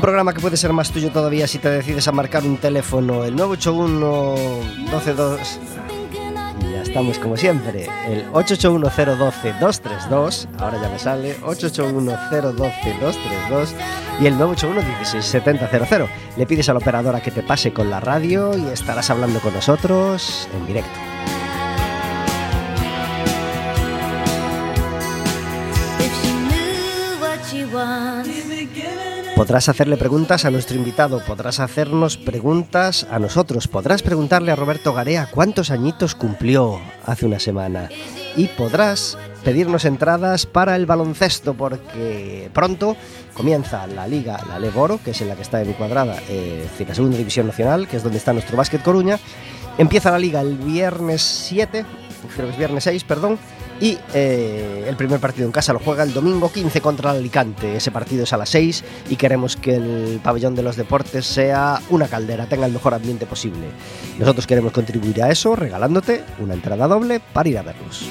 Un programa que puede ser más tuyo todavía si te decides a marcar un teléfono, el 981 122 ya estamos como siempre, el 881-012-232, ahora ya me sale, 881-012-232 y el 981-167000. Le pides a la operadora que te pase con la radio y estarás hablando con nosotros en directo. Podrás hacerle preguntas a nuestro invitado, podrás hacernos preguntas a nosotros, podrás preguntarle a Roberto Garea cuántos añitos cumplió hace una semana y podrás pedirnos entradas para el baloncesto porque pronto comienza la liga, la Leboro, que es en la que está encuadrada, eh, la segunda división nacional, que es donde está nuestro básquet Coruña. Empieza la liga el viernes 7, creo que es viernes 6, perdón, y eh, el primer partido en casa lo juega el domingo 15 contra el Alicante. Ese partido es a las 6 y queremos que el pabellón de los deportes sea una caldera, tenga el mejor ambiente posible. Nosotros queremos contribuir a eso regalándote una entrada doble para ir a verlos.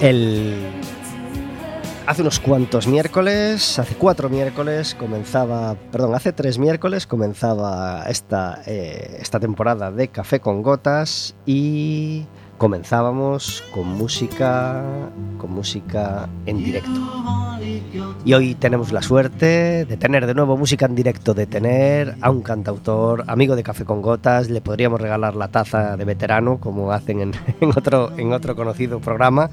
El hace unos cuantos miércoles, hace cuatro miércoles comenzaba, perdón, hace tres miércoles comenzaba esta, eh, esta temporada de Café con Gotas y comenzábamos con música, con música en directo. Y hoy tenemos la suerte de tener de nuevo música en directo, de tener a un cantautor, amigo de Café con Gotas, le podríamos regalar la taza de veterano, como hacen en, otro, en otro conocido programa,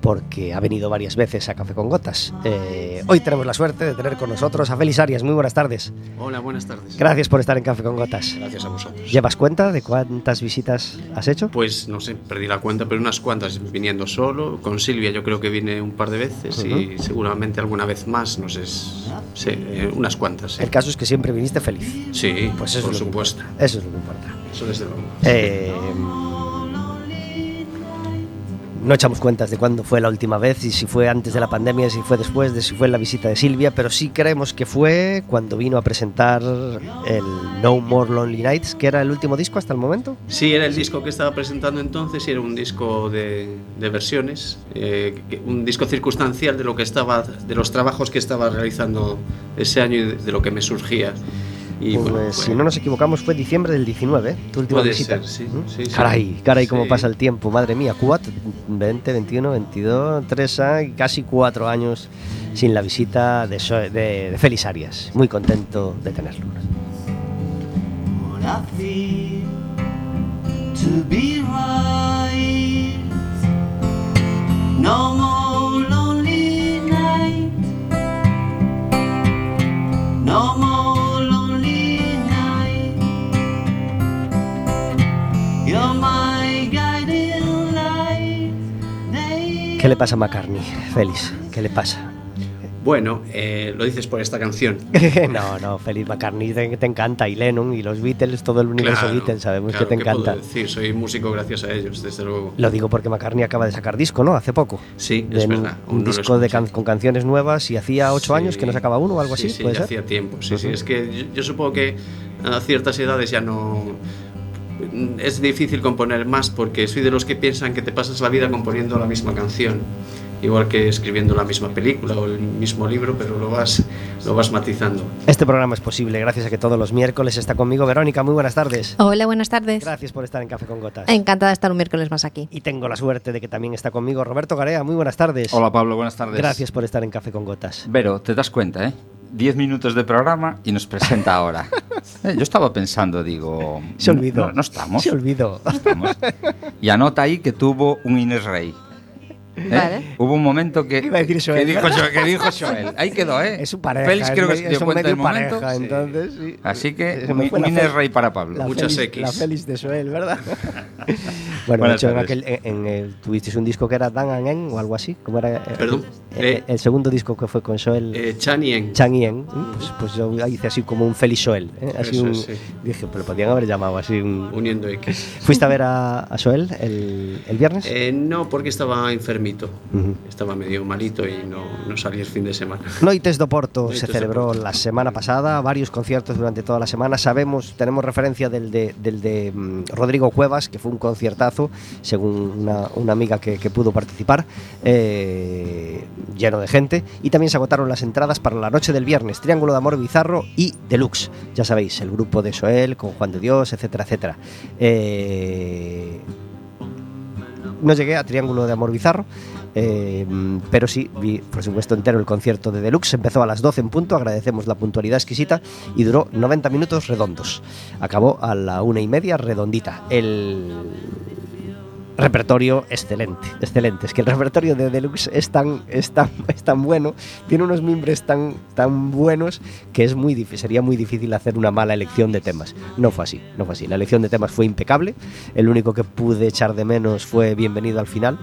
porque ha venido varias veces a Café con Gotas. Eh, hoy tenemos la suerte de tener con nosotros a Félix Arias. Muy buenas tardes. Hola, buenas tardes. Gracias por estar en Café con Gotas. Gracias a vosotros. ¿Llevas cuenta de cuántas visitas has hecho? Pues no sé, perdí la cuenta, pero unas cuantas viniendo solo. Con Silvia yo creo que vine un par de veces y seguramente alguna vez más, no sé, sí, eh, unas cuantas. sí. El caso es que siempre viniste feliz. Sí, Pues eso por es lo que supuesto. importa. Eso es lo que importa. Eso desde luego. Eh, no echamos cuentas de cuándo fue la última vez y si fue antes de la pandemia, si fue después, de si fue la visita de Silvia, pero sí creemos que fue cuando vino a presentar el No More Lonely Nights, que era el último disco hasta el momento. Sí, era el disco que estaba presentando entonces y era un disco de, versiones, eh, un disco circunstancial de lo que estaba, de los trabajos que estaba realizando ese año y de, de lo que me surgía. Y Pues, bueno, si no nos equivocamos, fue diciembre del 19, ¿eh? tu última Puede visita. ser, sí, ¿Mm? sí, sí. Caray, caray, cómo pasa el tiempo, madre mía, cuatro, 20, 21, 22, 3 años, casi cuatro años sin la visita de, So- de, de Félix Arias. Muy contento de tenerlo. No more lonely night. No more ¿Qué le pasa a McCartney, Félix? ¿Qué le pasa? Bueno, eh, lo dices por esta canción. no, no, Félix McCartney te, te encanta, y Lennon, y los Beatles, todo el universo Claro, Beatles, sabemos claro, que te ¿qué puedo encanta. decir? Soy músico gracias a ellos, desde luego. Lo digo porque McCartney acaba de sacar disco, ¿no? Hace poco. Sí, De es verdad. un no disco de can- con canciones nuevas y hacía ocho Sí, años que no sacaba uno o algo sí, así, Sí, ¿puede ya ser? hacía tiempo, sí, sí. Es que yo, yo supongo que a ciertas edades ya no... Es difícil componer más porque soy de los que piensan que te pasas la vida componiendo la misma canción. Igual que escribiendo la misma película o el mismo libro, pero lo vas, lo vas matizando. Este programa es posible gracias a que todos los miércoles está conmigo Verónica. Muy buenas tardes. Hola, buenas tardes. Gracias por estar en Café con Gotas. Encantada de estar un miércoles más aquí. Y tengo la suerte de que también está conmigo Roberto Garea. Muy buenas tardes. Hola Pablo, buenas tardes. Gracias por estar en Café con Gotas. Vero, te das cuenta, ¿eh? 10 minutos de programa y nos presenta ahora. Eh, yo estaba pensando, digo... Se olvidó. No, no estamos. Se olvidó. no estamos. Y anota ahí que tuvo un Inés Rey. ¿Eh? Vale. Hubo un momento que, Iba a decir Joel, que, dijo. Joel- que dijo Joel. Ahí quedó, ¿eh? Es su pareja. Félix creo que es se dio cuenta del momento. pareja, entonces sí. Así que un, Fel- Rey para Pablo. La Muchas Félix- X. La Félix de Joel, ¿verdad? bueno, de hecho, en aquel, en, en el- tuvisteis un disco que era Dan and En o algo así. ¿Cómo era? Eh, Perdón. El, Eh. el segundo disco que fue con Joel. Eh, Chanien. Chang Yen, pues, pues yo hice así como un Félix Joel. ¿eh? Así Eso un, es, sí. Dije, pero podían haber llamado así un. Uniendo X. ¿Fuiste a ver a, a Joel el, el viernes? Eh, no, porque estaba enfermito. Estaba medio malito y no, no salí el fin de semana. Noites do Porto Noites se celebró Porto. la semana pasada, varios conciertos durante toda la semana. Sabemos, tenemos referencia del de, del de mm, Rodrigo Cuevas, que fue un conciertazo, según una, una amiga que, que pudo participar, eh, lleno de gente. Y también se agotaron las entradas para la noche del viernes, Triángulo de Amor Bizarro y Deluxe. Ya sabéis, el grupo de Soel con Juan de Dios, etcétera, etcétera. Eh, no llegué a Triángulo de Amor Bizarro, eh, pero sí vi, por supuesto, entero el concierto de Deluxe. Empezó a las 12 en punto, agradecemos la puntualidad exquisita y duró 90 minutos redondos. Acabó a la una y media redondita. El repertorio excelente, excelente. Es que el repertorio de Deluxe es tan, es tan, es tan bueno, tiene unos mimbres tan, tan buenos que es muy difícil, sería muy difícil hacer una mala elección de temas. No fue así, no fue así. La elección de temas fue impecable. El único que pude echar de menos fue Bienvenido al final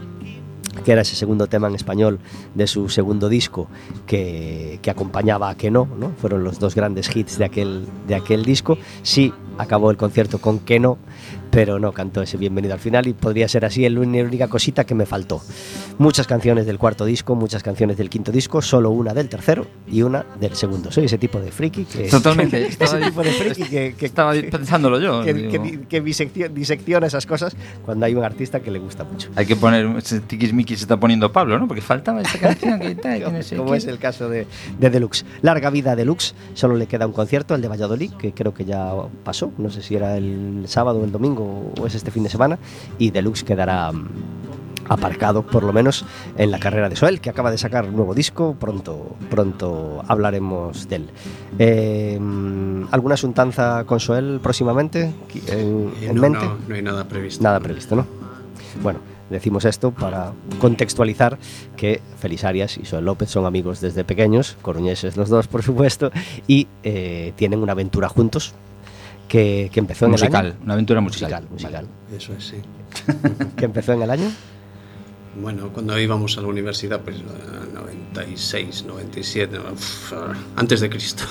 que era ese segundo tema en español de su segundo disco que, que acompañaba a Que no, ¿no? Fueron los dos grandes hits de aquel, de aquel disco. Sí, acabó el concierto con Que no, pero no cantó ese Bienvenido al final y podría ser así la única cosita que me faltó. Muchas canciones del cuarto disco, muchas canciones del quinto disco, solo una del tercero y una del segundo. Soy ese tipo de friki que... Totalmente. ese Estaba, tipo de friki que, que, estaba pensándolo yo. que, disecciona, disecciona esas cosas cuando hay un artista que le gusta mucho. hay que poner ese se está poniendo Pablo, ¿no? Porque faltaba esa canción que tal, que no sé como qué. es el caso de, de Deluxe. Larga vida Deluxe, solo le queda un concierto, el de Valladolid, que creo que ya pasó, no sé si era el sábado o el domingo o es este fin de semana, y Deluxe quedará mm, aparcado por lo menos en la carrera de Soel, que acaba de sacar un nuevo disco, pronto, pronto hablaremos de él. Eh, mm, ¿Alguna asuntanza con Soel próximamente en, en no, mente? no, no hay nada previsto. Nada previsto, ¿no? Bueno, decimos esto para contextualizar que Feliz Arias y Joel López son amigos desde pequeños, coruñeses los dos, por supuesto, y eh, tienen una aventura juntos que, que empezó en musical, el año. una aventura musical. Musical, musical. Eso es, sí. Que empezó en el año. Bueno, cuando íbamos a la universidad, pues eh, 96, 97, uf, antes de Cristo.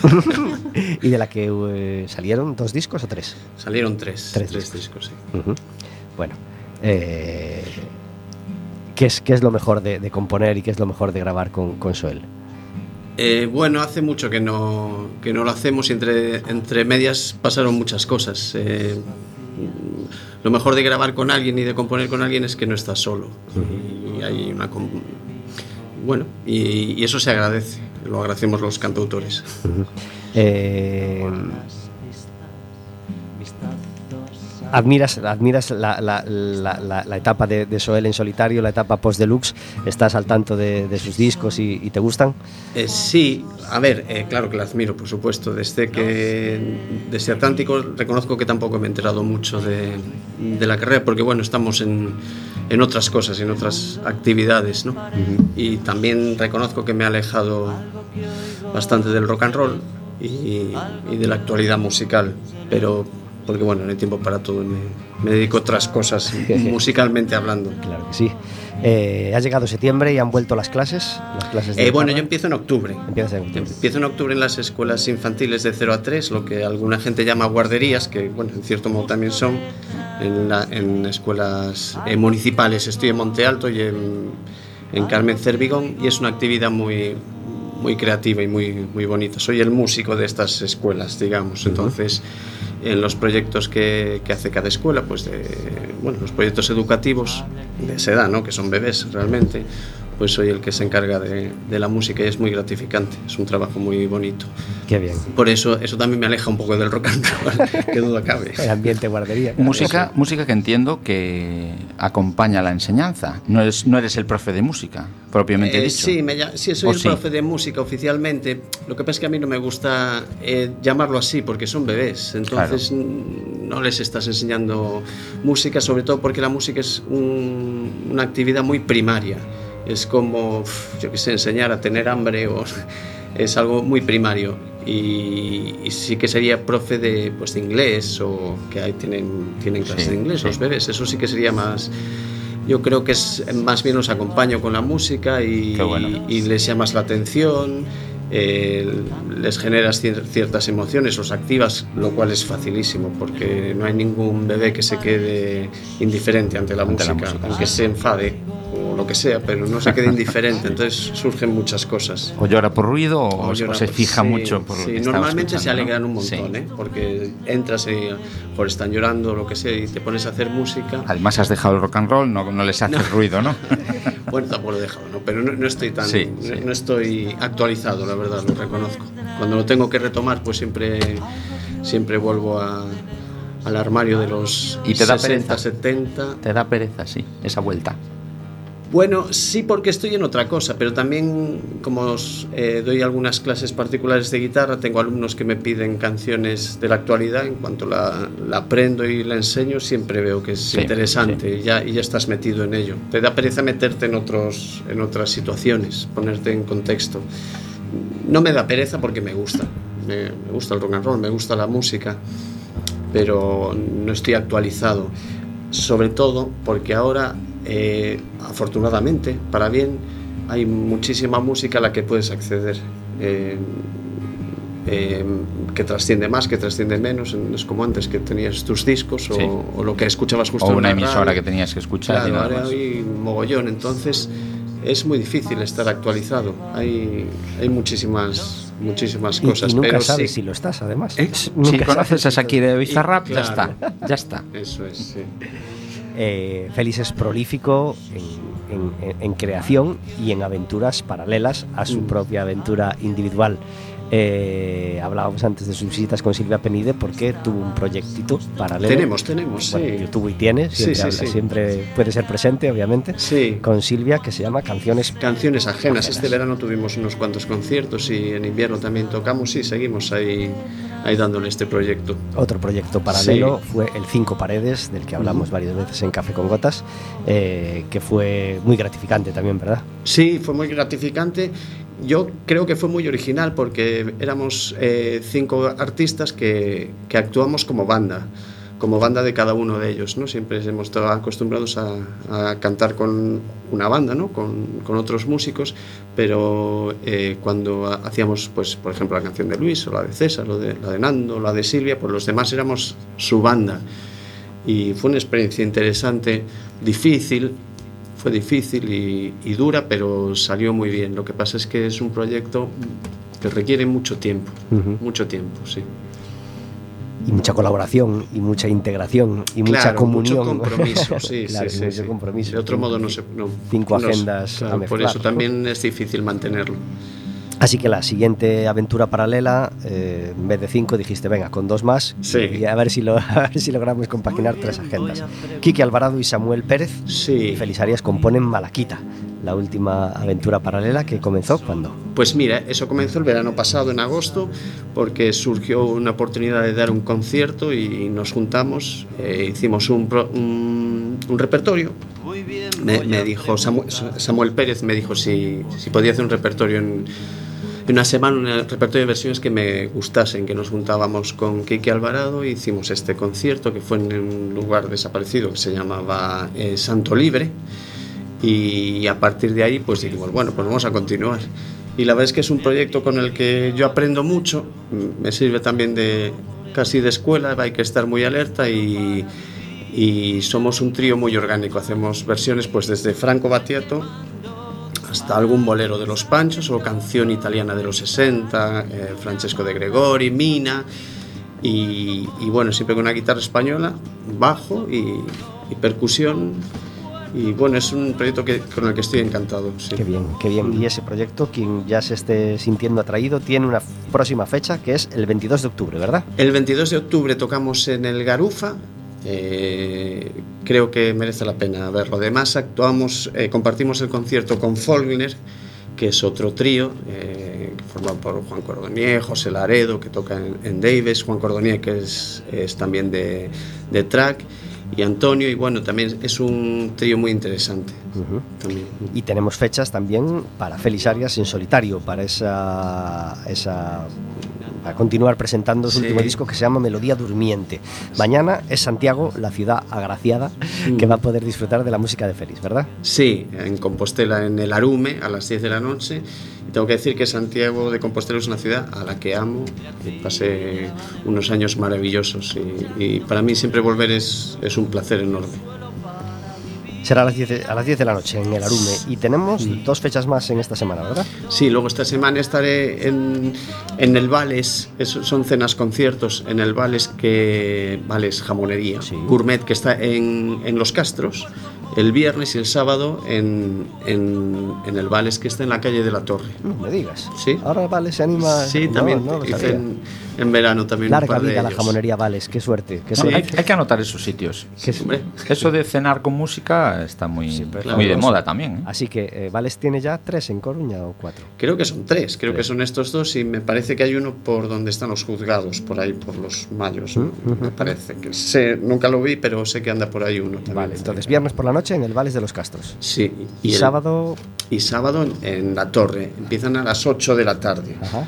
y de la que eh, salieron dos discos o tres. Salieron tres, Tres tres, discos, sí. Bueno, eh, ¿qué, es, ¿qué es lo mejor de, de componer y qué es lo mejor de grabar con, con Soel? Eh, bueno, hace mucho que no, que no lo hacemos y entre, entre medias pasaron muchas cosas. Eh, lo mejor de grabar con alguien y de componer con alguien es que no estás solo. Y hay una... Bueno, y, y eso se agradece, lo agradecemos los cantautores. Eh, admiras admiras la, la- la- la- etapa de, de Soel en solitario, la etapa post-deluxe, estás al tanto de, de sus discos y, y te gustan. Eh, sí, a ver, eh, claro que la admiro, por supuesto. Desde que desde Atlántico reconozco que tampoco me he enterado mucho de, de la carrera, porque bueno, estamos en, en otras cosas, en otras actividades, ¿no? Y también reconozco que me he alejado bastante del rock and roll y, y de la actualidad musical, pero porque bueno, no hay tiempo para todo, me, me dedico a otras cosas musicalmente hablando. Claro que sí. Eh, ha llegado septiembre y han vuelto las clases. Las clases de Eh, bueno, yo empiezo en octubre. Empiezas en octubre. Empiezo en octubre en las escuelas infantiles de 0 a 3, lo que alguna gente llama guarderías, que bueno, en cierto modo también son, en, la- en escuelas eh, municipales. Estoy en Monte Alto y en, en Carmen Cervigón y es una actividad muy, muy creativa y muy, muy bonita. Soy el músico de estas escuelas, digamos. Entonces, en los proyectos que, hace cada escuela, pues de, bueno, los proyectos educativos de esa edad, ¿no? que son bebés realmente, pues soy el que se encarga de, de la música y es muy gratificante, es un trabajo muy bonito. Qué bien. Por eso, eso también me aleja un poco del rock and roll, que duda cabe. El ambiente guardería. claro. Música, música que entiendo que acompaña la enseñanza. No eres, no eres el profe de música, propiamente Eh, dicho. sí, me sí, soy ¿O el sí? profe de música oficialmente. Lo que pasa es que a mí no me gusta eh, llamarlo así porque son bebés. Entonces mm, no les estás enseñando música, sobre todo porque la música es un- una actividad muy primaria. Es como, yo qué sé, enseñar a tener hambre o es algo muy primario. Y, y sí que sería profe de, pues, de inglés o que ahí tienen, tienen clases Sí, de inglés sí. los bebés. Eso sí que sería más... Yo creo que es más bien los acompaño con la música y, bueno. y les llamas la atención, eh, les generas cier- ciertas emociones, los activas, lo cual es facilísimo porque no hay ningún bebé que se quede indiferente ante la, Ante la música, música, aunque se enfade o lo que sea, pero no se quede indiferente. Entonces surgen muchas cosas. O llora por ruido o, O o llora se fija sí, mucho por lo sí, que normalmente se ¿no? alegran un montón, Sí. ¿eh? porque entras y por están llorando o lo que sea y te pones a hacer música. Además has dejado el rock and roll, no, no les hace ruido, ¿no? Bueno, tampoco lo he dejado, ¿no? pero no, no estoy tan, no- no estoy actualizado, la verdad, lo reconozco. Cuando lo tengo que retomar, pues siempre, siempre vuelvo a- al armario de los ¿Y te da 60, pereza? 70. Te da pereza, sí, esa vuelta. Bueno, sí, porque estoy en otra cosa, pero también como os, eh, doy algunas clases particulares de guitarra, tengo alumnos que me piden canciones de la actualidad. En cuanto la, la aprendo y la enseño, siempre veo que es Sí, interesante y, ya, y ya estás metido en ello. Te da pereza meterte en, otros, en otras situaciones, ponerte en contexto. No me da pereza porque me gusta. Me, me gusta el rock and roll, me gusta la música, pero no estoy actualizado. Sobre todo porque ahora, eh, afortunadamente, para bien, hay muchísima música a la que puedes acceder. eh, eh, que trasciende más, que trasciende menos, no es como antes que tenías tus discos o, Sí. o lo que escuchabas justo O en una la emisora radio. que tenías que escuchar y Claro, nada ahora más. hay mogollón, entonces es muy difícil estar actualizado. Hay, hay muchísimas, muchísimas Y- cosas. y, nunca pero sabes sí, si lo estás, además. ¿Eh? Si conoces a Shakira de Bizarrap, Y- ya claro. está, ya está. Eso es, sí. Eh, Félix es prolífico en, en- en- en creación y en aventuras paralelas a su Mm. propia aventura individual. Eh, hablábamos antes de sus visitas con Silvia Penide porque tuvo un proyectito paralelo. Tenemos, tenemos, Bueno, sí. tuvo y tiene, siempre, sí, habla- sí. siempre puede ser presente, obviamente, Sí. con Silvia, que se llama Canciones Canciones ajenas. Ajenas. Este verano tuvimos unos cuantos conciertos y en invierno también tocamos y seguimos ahí, ahí dándole este proyecto. Otro proyecto paralelo fue el Cinco Paredes, del que hablamos varias veces en Café con Gotas, eh, que fue muy gratificante también, ¿verdad? Sí, fue muy gratificante. Yo creo que fue muy original porque éramos eh, cinco artistas que, que actuamos como banda, como banda de cada uno de ellos. ¿no? Siempre hemos estado acostumbrados a, a cantar con una banda, ¿no? con, con otros músicos, pero eh, cuando ha- hacíamos, pues, por ejemplo, la canción de Luis o la de César, o de, la de Nando, la de Silvia, pues los demás éramos su banda. Y fue una experiencia interesante, difícil, fue difícil y, y dura, pero salió muy bien. Lo que pasa es que es un proyecto que requiere mucho tiempo, mucho tiempo, sí. Y mucha colaboración, y mucha integración, y mucha comunión. Mucho compromiso, sí, Claro, sí, sí, mucho sí. compromiso. De otro modo no se... no- Cinco no agendas a claro, por mezclar, eso ¿no? también es difícil mantenerlo. Así que la siguiente aventura paralela, eh, en vez de cinco, dijiste, venga, con dos más, Sí. y a ver si, lo, a ver si logramos compaginar tres agendas. Quique Alvarado y Samuel Pérez Sí. y Félix Arias componen Malaquita, la última aventura paralela que comenzó cuando. Pues mira, eso comenzó el verano pasado, en agosto, porque surgió una oportunidad de dar un concierto y nos juntamos, eh, hicimos un, pro- un, un repertorio. Me, me dijo Samuel, Samuel Pérez, me dijo si, si podía hacer un repertorio en, en una semana, un repertorio de versiones que me gustasen, que nos juntábamos con Kike Alvarado y hicimos este concierto que fue en un lugar desaparecido que se llamaba eh, Santo Libre. Y a partir de ahí pues dijimos, bueno, pues vamos a continuar. Y la verdad es que es un proyecto con el que yo aprendo mucho, me sirve también de casi de escuela, hay que estar muy alerta y, y somos un trío muy orgánico, hacemos versiones pues desde Franco Battiato hasta algún bolero de los Panchos o canción italiana de los 60, eh, Francesco de Gregori, Mina, y, y bueno, siempre con una guitarra española, bajo y, y percusión y bueno, es un proyecto que, con el que estoy encantado. sí. Qué bien, qué bien. Y ese proyecto, quien ya se esté sintiendo atraído, tiene una próxima fecha que es el 22 de octubre, ¿verdad? El 22 de octubre tocamos en el Garufa. eh, creo que merece la pena verlo. Además, actuamos, eh, compartimos el concierto con Faulkner, que es otro trío, eh, formado por Juan Cordonier, José Laredo, que toca en, en Davis, Juan Cordonier, que es, es también de, de track, y Antonio, y bueno, también es un trío muy interesante. también. Y tenemos fechas también para Félix Arias en solitario, para esa, esa para continuar presentando su Sí. último disco que se llama Melodía Durmiente. Mañana es Santiago, la ciudad agraciada, Mm. que va a poder disfrutar de la música de Félix, ¿verdad? Sí, en Compostela, en el Arume, a las 10 de la noche. Y tengo que decir que Santiago de Compostela es una ciudad a la que amo. Pasé unos años maravillosos y, y para mí siempre volver es, es un placer enorme. Será a las 10 de, a las 10 de la noche en el Arume. Y tenemos dos fechas más en esta semana, ¿verdad? Sí, luego esta semana estaré en, en el Vales, es- son cenas conciertos en el Vales, que Vales Jamonería, Sí. Gourmet, que está en, en Los Castros, el viernes y el sábado en, en, en el Vales, que está en la calle de la Torre. No me digas. Sí. Ahora Vale se anima. Sí, No, también no hice en, en verano también un Larga par de vida la ellos. jamonería Vales, qué suerte. Qué suerte. hay, hay que anotar esos sitios. Hombre, Eso de cenar con música está muy, pero muy de moda también. ¿eh? Así que eh, Vales tiene ya tres en Coruña o cuatro. Creo que son tres, creo Tres. que son estos dos y me parece que hay uno por donde están los juzgados, por ahí, por los mayos, ¿no? me parece. que sé, Nunca lo vi, pero sé que anda por ahí uno también. Vale, entonces viernes por la noche en el Vales de los Castros. Sí, Y, el- sábado. y sábado en, en la torre, empiezan a las 8 de la tarde. Ajá.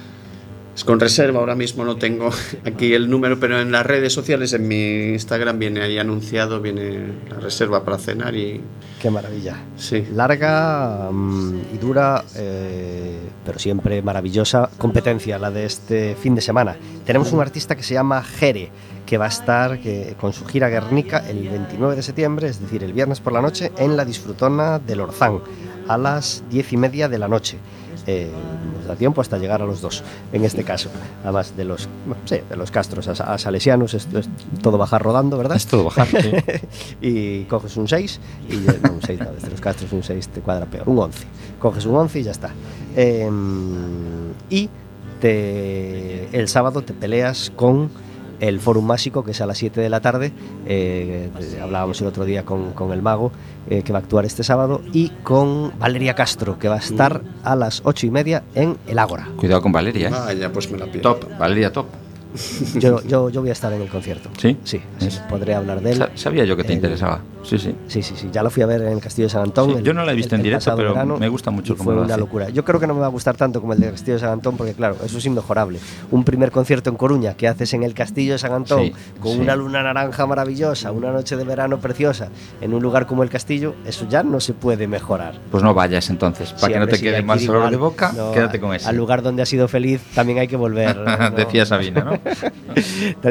Es con reserva, ahora mismo no tengo aquí el número, pero en las redes sociales, en mi Instagram viene ahí anunciado, viene la reserva para cenar y Qué maravilla. sí. Larga mm, y dura, eh, pero siempre maravillosa competencia la de este fin de semana. Tenemos un artista que se llama Jere, que va a estar que, con su gira Guernica el 29 de septiembre, es decir, el viernes por la noche, en la disfrutona del Orzán, a las diez y media de la noche. Eh, nos da tiempo hasta llegar a los dos, en este caso. Además de los, sí, de los castros a, a salesianos, esto es todo bajar rodando, ¿verdad? Es todo bajar. sí. y coges un 6 y no, un 6 no, desde los castros un 6 te cuadra peor, un 11. Coges un 11 y ya está. Em, y te, el sábado te peleas con el Fórum Másico, que es a las 7 de la tarde. eh, hablábamos el otro día con, con el mago, eh, que va a actuar este sábado, y con Valeria Castro, que va a estar a las 8 y media en el Ágora. Cuidado con Valeria. ¿eh? Vaya, pues me la pierdo. Top, Valeria top. Yo, yo, yo voy a estar en el concierto. ¿Sí? Sí, así podré hablar de él. Sa- Sabía yo que te El- interesaba. Sí, sí. Sí, sí, sí. Ya lo fui a ver en el Castillo de San Antón. Sí, el- yo no la he visto el- en directo, pero verano, me gusta mucho y cómo Fue lo una hace. locura. Yo creo que no me va a gustar tanto como el del Castillo de San Antón, porque claro, eso es inmejorable. Un primer concierto en Coruña que haces en el Castillo de San Antón, Sí, con una luna naranja maravillosa, una noche de verano preciosa, en un lugar como el Castillo, eso ya no se puede mejorar. Pues no vayas entonces. Para que no te quede ir sabor de boca, No, quédate con ese. Al lugar donde has sido feliz también hay que volver. ¿no? Decía Sabina, ¿no?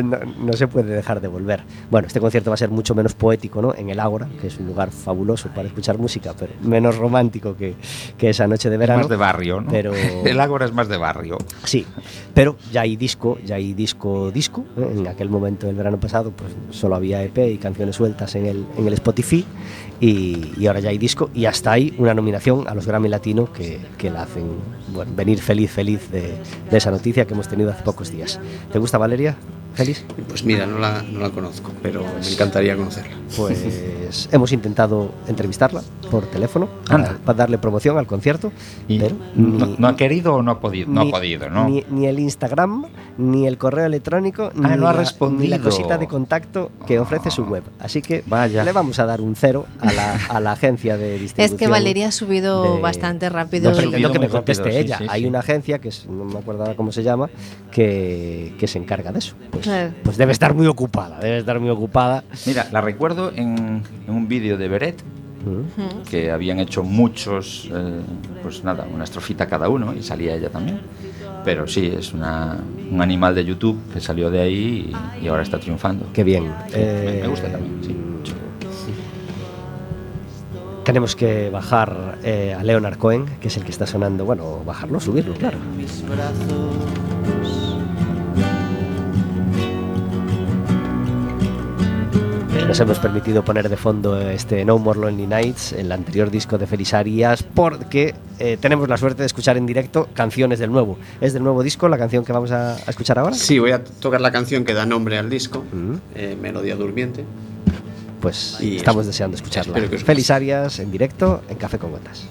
No, no se puede dejar de volver. Bueno, este concierto va a ser mucho menos poético, ¿no? En el Ágora, que es un lugar fabuloso para escuchar música, pero menos romántico que, que esa noche de verano. más de barrio, ¿no? Pero- El Ágora es más de barrio. Sí, pero ya hay disco, ya hay disco, disco. ¿eh? En aquel momento del verano pasado, pues solo había EP y canciones sueltas en el, en el Spotify. Y, y ahora ya hay disco y hasta hay una nominación a los Grammy Latino que, que la hacen venir feliz, feliz de esa noticia que hemos tenido hace pocos días. ¿Te gusta Valeria? Feliz? Pues mira, no la, no la conozco, pero me encantaría conocerla. Pues hemos intentado entrevistarla por teléfono para, Anda. para darle promoción al concierto, Y pero no, ni- no ha querido o no ha podido, no ni- ha podido, ¿no? Ni, ni el Instagram, ni el correo electrónico, Ah, ni, no ha la, respondido. ni la cosita de contacto que ofrece su web. Así que Vaya. le vamos a dar un cero a la, a la agencia de distribución. Es que Valeria ha subido de- bastante rápido. No, subido que me rápido, conteste sí, ella. sí, Hay sí. una agencia que es- no me acuerdo ahora cómo se llama que, que se encarga de eso. Pues, Claro. pues debe estar muy ocupada, debe estar muy ocupada. Mira, la recuerdo en, en un vídeo de Beret Mm. que habían hecho muchos, eh, pues nada, una estrofita cada uno y salía ella también. Pero sí, es una, un animal de YouTube que salió de ahí y, y ahora está triunfando. Qué bien. Sí, me- Eh, me gusta también, sí, mucho. Tenemos que bajar eh, a Leonard Cohen, que es el que está sonando. Bueno, bajarlo, subirlo, claro. mis brazos. Nos hemos permitido poner de fondo este No More Lonely Nights, el anterior disco de Felisarias, porque eh, tenemos la suerte de escuchar en directo canciones del nuevo. ¿Es del nuevo disco la canción que vamos a, a escuchar ahora? Sí, voy a tocar la canción que da nombre al disco, Mm. eh, Melodía Durmiente. Pues Y estamos eso. deseando escucharla. Guste. Felisarias en directo en Café con Gotas.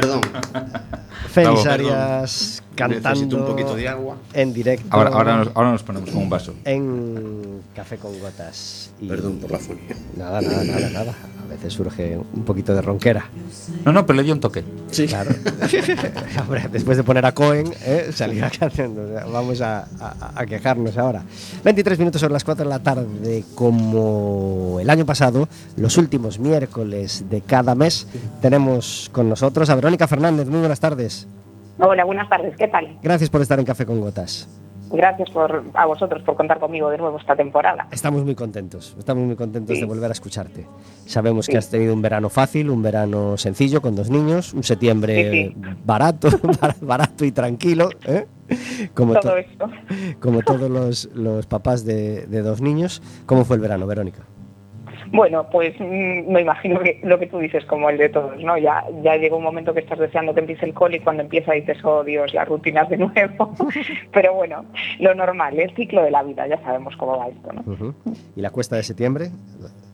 Perdón, Felisarias cantando necesito un poquito de agua. en directo Ahora, ahora, nos, ahora nos ponemos con un vaso. en Café con Gotas. Y Perdón por la fonía. Nada, nada, nada, nada. A veces surge un poquito de ronquera. No, no, pero le dio un toque. Sí. Claro. Hombre, después de poner a Cohen, ¿eh? salió la canción. O sea, vamos a, a- a quejarnos ahora. 23 minutos sobre las 4 de la tarde. Como el año pasado, los últimos miércoles de cada mes, tenemos con nosotros a Verónica Fernández. Muy buenas tardes. Hola, buenas tardes, ¿qué tal? Gracias por estar en Café con Gotas. Gracias por, a vosotros por contar conmigo de nuevo esta temporada. Estamos muy contentos, estamos muy contentos Sí. de volver a escucharte. Sabemos que has tenido un verano fácil, un verano sencillo con dos niños, un septiembre Sí, barato, bar- barato y tranquilo, ¿eh? como, Todo to- esto. como todos los, los papás de, de dos niños. ¿Cómo fue el verano, Verónica? Bueno, pues mm, me imagino que lo que tú dices, como el de todos, ¿no? Ya, ya llega un momento que estás deseando que empiece el cole y cuando empieza dices, oh Dios, las rutinas de nuevo. Pero bueno, lo normal, el ciclo de la vida, ya sabemos cómo va esto, ¿no? ¿Y la cuesta de septiembre?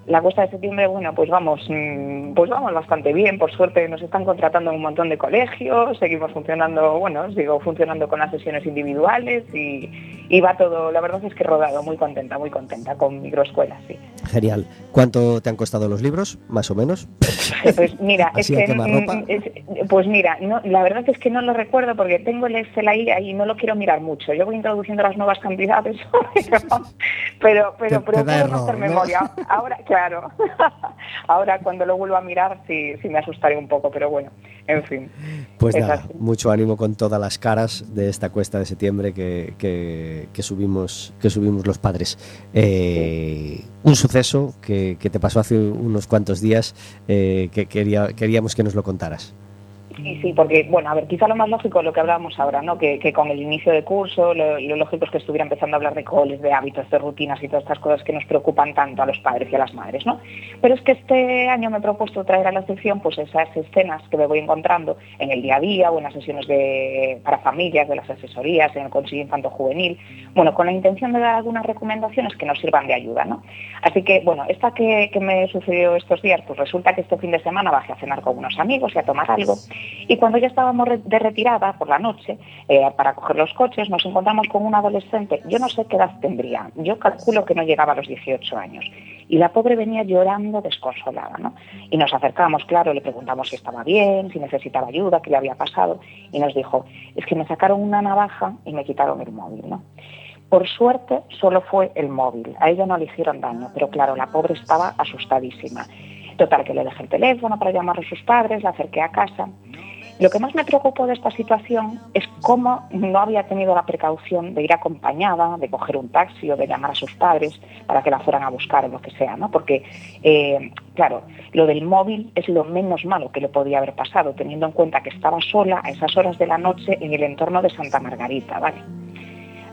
La cuesta de septiembre, bueno, pues vamos, mm, pues vamos bastante bien. Por suerte nos están contratando en un montón de colegios, seguimos funcionando, bueno, sigo funcionando con las sesiones individuales y, y va todo, la verdad es que rodado, muy contenta, muy contenta con microescuelas, sí. Genial. ¿Cuánto te han costado los libros, más o menos? Pues mira, es que, es- pues mira, no, la verdad es que no lo recuerdo porque tengo el Excel ahí y no lo quiero mirar mucho. Yo voy introduciendo las nuevas cantidades, pero, pero, Te- pero te error, hacer ¿no? memoria. Ahora, claro, ahora cuando lo vuelvo a mirar sí, sí me asustaré un poco, pero bueno, en fin. Pues Es nada, así. mucho ánimo con todas las caras de esta cuesta de septiembre que, que- que subimos, que subimos los padres. Eh, un suceso que, que te pasó hace unos cuantos días eh, que quería, queríamos que nos lo contaras. Sí, sí, porque, bueno, a ver, quizá lo más lógico es lo que hablábamos ahora, ¿no? Que, con el inicio de curso, lo, lógico es que estuviera empezando a hablar de coles, de hábitos, de rutinas y todas estas cosas que nos preocupan tanto a los padres y a las madres, ¿no? Pero es que este año me he propuesto traer a la sección pues esas escenas que me voy encontrando en el día a día o en las sesiones de, para familias, de las asesorías, en el Consejo Infanto Juvenil, bueno, con la intención de dar algunas recomendaciones que nos sirvan de ayuda, ¿no? Así que, bueno, esta que, que me sucedió estos días, pues resulta que este fin de semana bajé a cenar con unos amigos y a tomar algo y cuando ya estábamos de retirada por la noche eh, para coger los coches, nos encontramos con un adolescente, yo no sé qué edad tendría, yo calculo que no llegaba a los 18 años. Y la pobre venía llorando desconsolada, ¿no? Y nos acercamos, claro, le preguntamos si estaba bien, si necesitaba ayuda, qué le había pasado, y nos dijo, es que me sacaron una navaja y me quitaron el móvil, ¿no? Por suerte solo fue el móvil, a ella no le hicieron daño, pero claro, la pobre estaba asustadísima. Total, que le dejé el teléfono para llamar a sus padres, la acerqué a casa lo que más me preocupó de esta situación es cómo no había tenido la precaución de ir acompañada, de coger un taxi o de llamar a sus padres para que la fueran a buscar o lo que sea, ¿no? Porque, eh, claro, lo del móvil es lo menos malo que le podía haber pasado, teniendo en cuenta que estaba sola a esas horas de la noche en el entorno de Santa Margarita, ¿vale?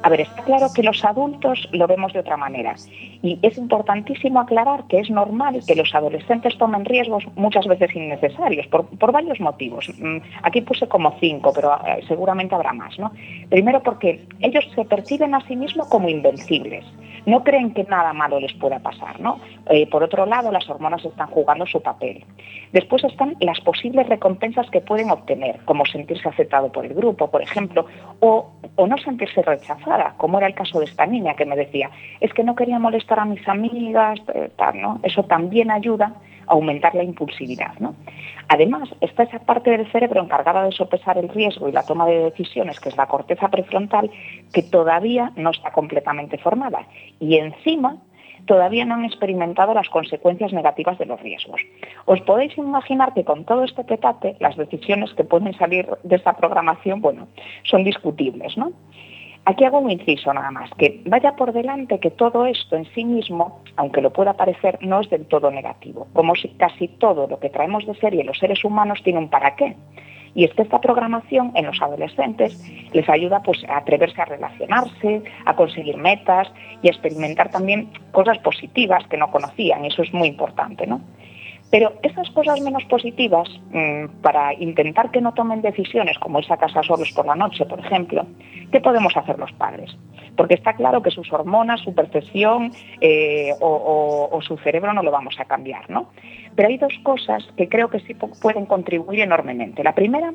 A ver, está claro que los adultos lo vemos de otra manera y es importantísimo aclarar que es normal que los adolescentes tomen riesgos muchas veces innecesarios por, varios motivos. Mm, aquí puse como cinco, pero eh, seguramente habrá más. ¿no? Primero porque ellos se perciben a sí mismos como invencibles no creen que nada malo les pueda pasar. ¿no? Eh, por otro lado, las hormonas están jugando su papel. Después están las posibles recompensas que pueden obtener, como sentirse aceptado por el grupo, por ejemplo, o, no sentirse como era el caso de esta niña que me decía, es que no quería molestar a mis amigas, eh. Eso también ayuda a aumentar la impulsividad. Además, está esa parte del cerebro encargada de sopesar el riesgo y la toma de decisiones, que es la corteza prefrontal, que todavía no está completamente formada. Y encima, todavía no han experimentado las consecuencias negativas de los riesgos. Os podéis imaginar que con todo este petate, las decisiones que pueden salir de esta programación, bueno, son discutibles, ¿no? Aquí hago un inciso nada más, que vaya por delante que todo esto en sí mismo, aunque lo pueda parecer, no es del todo negativo, como si casi todo lo que traemos de serie los seres humanos tiene un para qué. Y es que esta programación en los adolescentes les ayuda pues, a atreverse a relacionarse, a conseguir metas y a experimentar también cosas positivas que no conocían, y eso es muy importante, ¿no? Pero esas cosas menos positivas, mm, para intentar que no tomen decisiones como esa casa solos por la noche, por ejemplo, ¿qué podemos hacer los padres? Porque está claro que sus hormonas, su percepción eh, o, su cerebro no lo vamos a cambiar, ¿no? Pero hay dos cosas que creo que sí pueden contribuir enormemente. La primera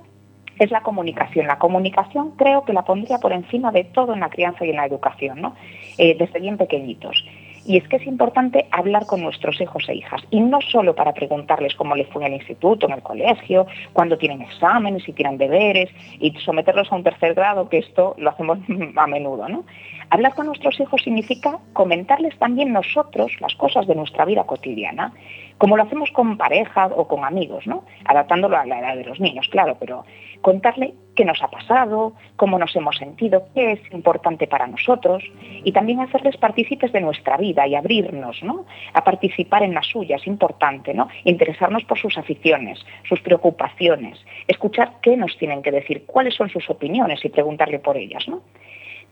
es la comunicación. La comunicación creo que la pondría por encima de todo en la crianza y en la educación, ¿no? Eh, desde bien pequeñitos. Y es que es importante hablar con nuestros hijos e hijas, y no solo para preguntarles cómo les fue en el instituto, en el colegio, cuándo tienen exámenes, si tienen deberes, y someterlos a un tercer grado, que esto lo hacemos a menudo, ¿no? Hablar con nuestros hijos significa comentarles también nosotros las cosas de nuestra vida cotidiana, como lo hacemos con pareja o con amigos, ¿no? Adaptándolo a la edad de los niños, claro, pero contarle qué nos ha pasado, cómo nos hemos sentido, qué es importante para nosotros y también hacerles partícipes de nuestra vida y abrirnos ¿no? a participar en la suya, es importante, ¿no? interesarnos por sus aficiones, sus preocupaciones, escuchar qué nos tienen que decir, cuáles son sus opiniones y preguntarle por ellas. ¿no?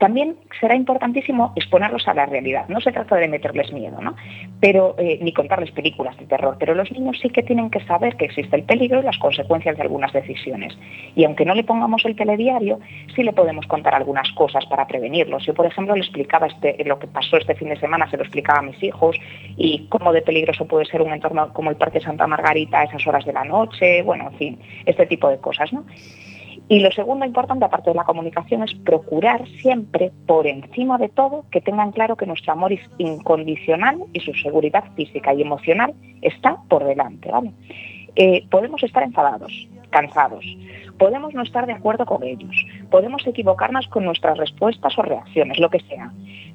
También será importantísimo exponerlos a la realidad. No se trata de meterles miedo, ¿no? Pero, eh, ni contarles películas de terror, pero los niños sí que tienen que saber que existe el peligro y las consecuencias de algunas decisiones. Y aunque no le pongamos el telediario, sí le podemos contar algunas cosas para prevenirlos. Yo, por ejemplo, le explicaba este, lo que pasó este fin de semana, se lo explicaba a mis hijos y cómo de peligroso puede ser un entorno como el Parque Santa Margarita a esas horas de la noche, bueno, en fin, este tipo de cosas, ¿no? Y lo segundo importante, aparte de la comunicación, es procurar siempre, por encima de todo, que tengan claro que nuestro amor es incondicional y su seguridad física y emocional está por delante. ¿vale? Eh, podemos estar enfadados, cansados, podemos no estar de acuerdo con ellos, podemos equivocarnos con nuestras respuestas o reacciones, lo que sea.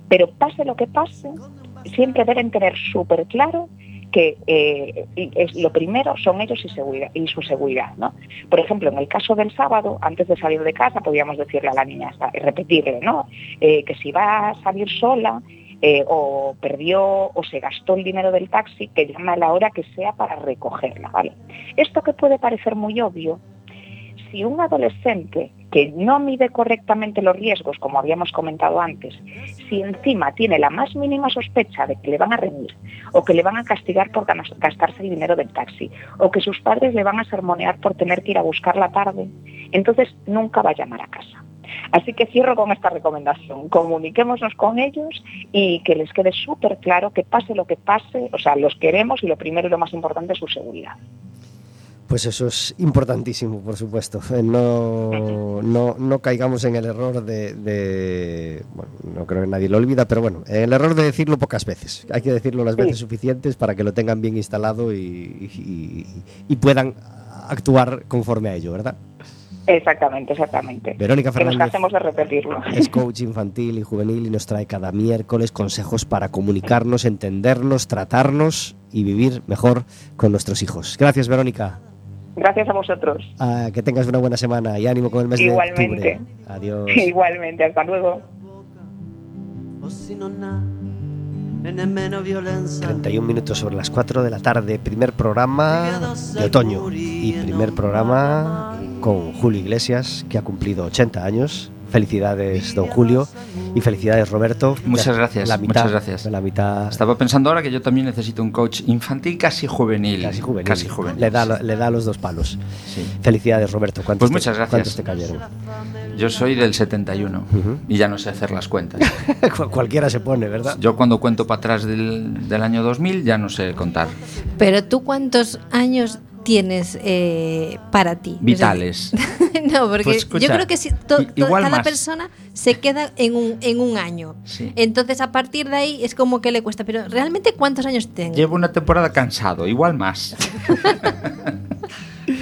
Pero pase lo que pase, siempre deben tener súper claro que eh, es, lo primero son ellos y, su seguridad. ¿no? Por ejemplo, en el caso del sábado, antes de salir de casa, podíamos decirle a la niña, repetirle, ¿no? Eh, que si va a salir sola, eh, o perdió o se gastó el dinero del taxi, que llame a la hora que sea para recogerla. ¿vale? Esto que puede parecer muy obvio, si un adolescente que no mide correctamente los riesgos, como habíamos comentado antes, si encima tiene la más mínima sospecha de que le van a reñir o que le van a castigar por gastarse el dinero del taxi o que sus padres le van a sermonear por tener que ir a buscar la tarde, entonces nunca va a llamar a casa. Así que cierro con esta recomendación. Comuniquémonos con ellos y que les quede súper claro que pase lo que pase, o sea, los queremos y lo primero y lo más importante es su seguridad. Pues eso es importantísimo, por supuesto. Eh, No, no, no caigamos en el error de, de- Bueno, no creo que nadie lo olvida, pero bueno, en el error de decirlo pocas veces. Hay que decirlo las Sí. veces suficientes para que lo tengan bien instalado y, y- y puedan actuar conforme a ello, ¿verdad? Exactamente, exactamente. Verónica que nos Fernández cansemos de repetirlo. es coach infantil y juvenil y nos trae cada miércoles consejos para comunicarnos, entendernos, tratarnos y vivir mejor con nuestros hijos. Gracias, Verónica. Gracias a vosotros. Ah, que tengas una buena semana y ánimo con el mes Igualmente. de octubre. Adiós. Igualmente, hasta luego. o se non ha e nemmeno violenza 31 minutos sobre las 4 de la tarde, primer programa de otoño y primer programa con Julio Iglesias, que ha cumplido 80 años. Felicidades, don Julio, y felicidades, Roberto. Muchas gracias, La mitad, muchas gracias. La mitad Estaba pensando ahora que yo también necesito un coach infantil casi juvenil. casi juvenil. Casi juvenil. Le da, le da los dos palos. Sí. Felicidades, Roberto. ¿Cuántos Pues te- muchas gracias. ¿Cuántos te cayeron? Yo soy del 71 Ujú. y ya no sé hacer las cuentas. Cual- Cualquiera se pone, ¿verdad? Yo cuando cuento para atrás del, del año 2000 ya no sé contar. Pero tú cuántos años tienes eh, para ti? Vitales. no, porque Pues escucha, yo creo que si to- i- to- igual cada más. persona se queda en un, en un año. Sí. Entonces a partir de ahí es como que le cuesta. Pero realmente cuántos años tengo? Llevo una temporada cansado, igual más.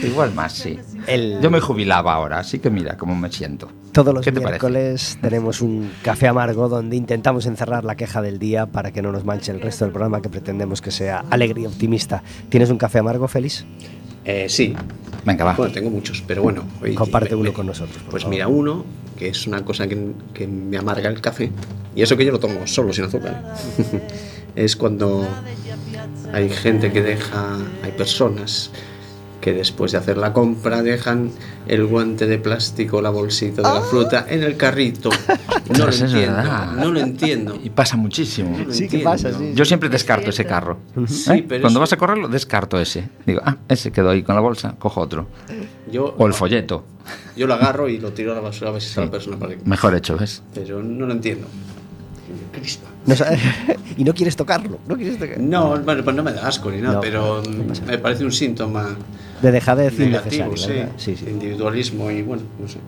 igual más, sí. El- Yo me jubilaba ahora, así que mira cómo me siento. Todos los miércoles tenemos un café amargo donde intentamos encerrar la queja del día para que no nos manche el resto del programa que pretendemos que sea alegre y optimista. ¿Tienes un café amargo, Félix? Eh, sí, Venga, va. bueno, tengo muchos, pero bueno. hoy- Comparte me- uno me- con nosotros, por Pues favor. mira, uno, que es una cosa que, que me amarga el café, y eso que yo lo tomo solo, sin azúcar, es cuando hay gente que deja, hay personas que después de hacer la compra dejan el guante de plástico, la bolsita de la fruta en el carrito. No lo entiendo, verdad. no lo entiendo. Y pasa muchísimo. No Sí, ¿qué entiendo. pasa? Sí. Yo siempre descarto ese carro. Sí, ¿Eh? pero Cuando eso- vas a correrlo, descarto ese. Digo, ah, ese quedó ahí con la bolsa, cojo otro. Yo, O el folleto. yo lo agarro y lo tiro a la basura a ver si está la persona para Mejor hecho, ¿ves? Pero no lo entiendo. Me crispa. No y no quieres tocarlo, no quieres tocar- No, bueno, pues no me da asco ni nada, No, pero no me parece un síntoma De dejadez negativo, sí. Sí, sí. individualismo y bueno, no sé.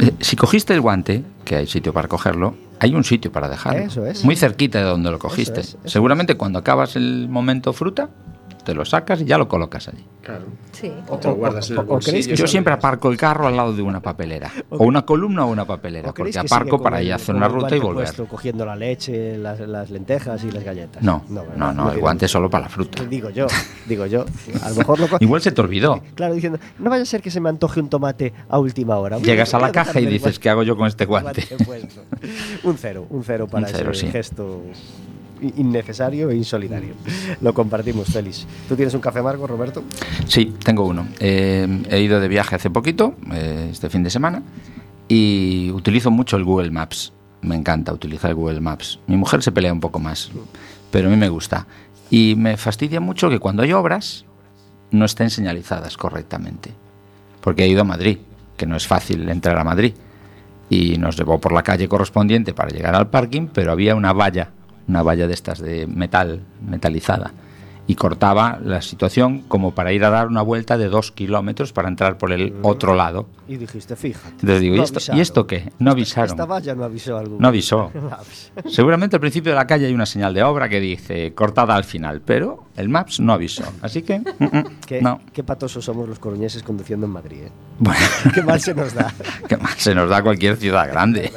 Eh, si cogiste el guante, que hay sitio para cogerlo, hay un sitio para dejarlo. Eso es. Muy cerquita de donde lo cogiste. es, eso Seguramente cuando acabas el momento fruta, te lo sacas y ya lo colocas allí. Claro. Sí. O te lo guardas en el que Yo siempre aparco el carro al lado de una papelera. O una columna o una papelera. ¿O creéis Porque aparco para ir a hacer una ruta y volver. puesto, cogiendo la leche, las, las lentejas y las galletas. No, no, no, el guante es solo para la fruta. Digo yo, digo yo. A lo mejor lo Igual se te olvidó. Claro, diciendo, no vaya a ser que se me antoje un tomate a última hora. Llegas a la caja y dices, guante- ¿qué hago yo con este guante? un cero, un cero para Un cero, ese sí. gesto innecesario e insolidario. Lo compartimos, Félix. ¿Tú tienes un café amargo, Roberto? Sí, tengo uno. Eh, he ido de viaje hace poquito, eh, este fin de semana, y utilizo mucho el Google Maps. Me encanta utilizar Google Maps. Mi mujer se pelea un poco más, pero a mí me gusta. Y me fastidia mucho que cuando hay obras no estén señalizadas correctamente. Porque he ido a Madrid, que no es fácil entrar a Madrid. Y nos llevó por la calle correspondiente para llegar al parking, pero había una valla, una valla de estas de metal, metalizada. Y cortaba la situación como para ir a dar una vuelta de dos kilómetros para entrar por el otro lado. Y dijiste, fíjate. Entonces digo, ¿y esto, avisaron. ¿y esto qué? No avisaron. Esta valla no avisó algo. No avisó. Seguramente al principio de la calle hay una señal de obra que dice cortada al final, pero el Maps no avisó. Así que, mm, mm, Qué, no. qué patosos somos los coruñeses conduciendo en Madrid. ¿eh? Bueno, Qué mal se nos da. qué mal se nos da cualquier ciudad grande.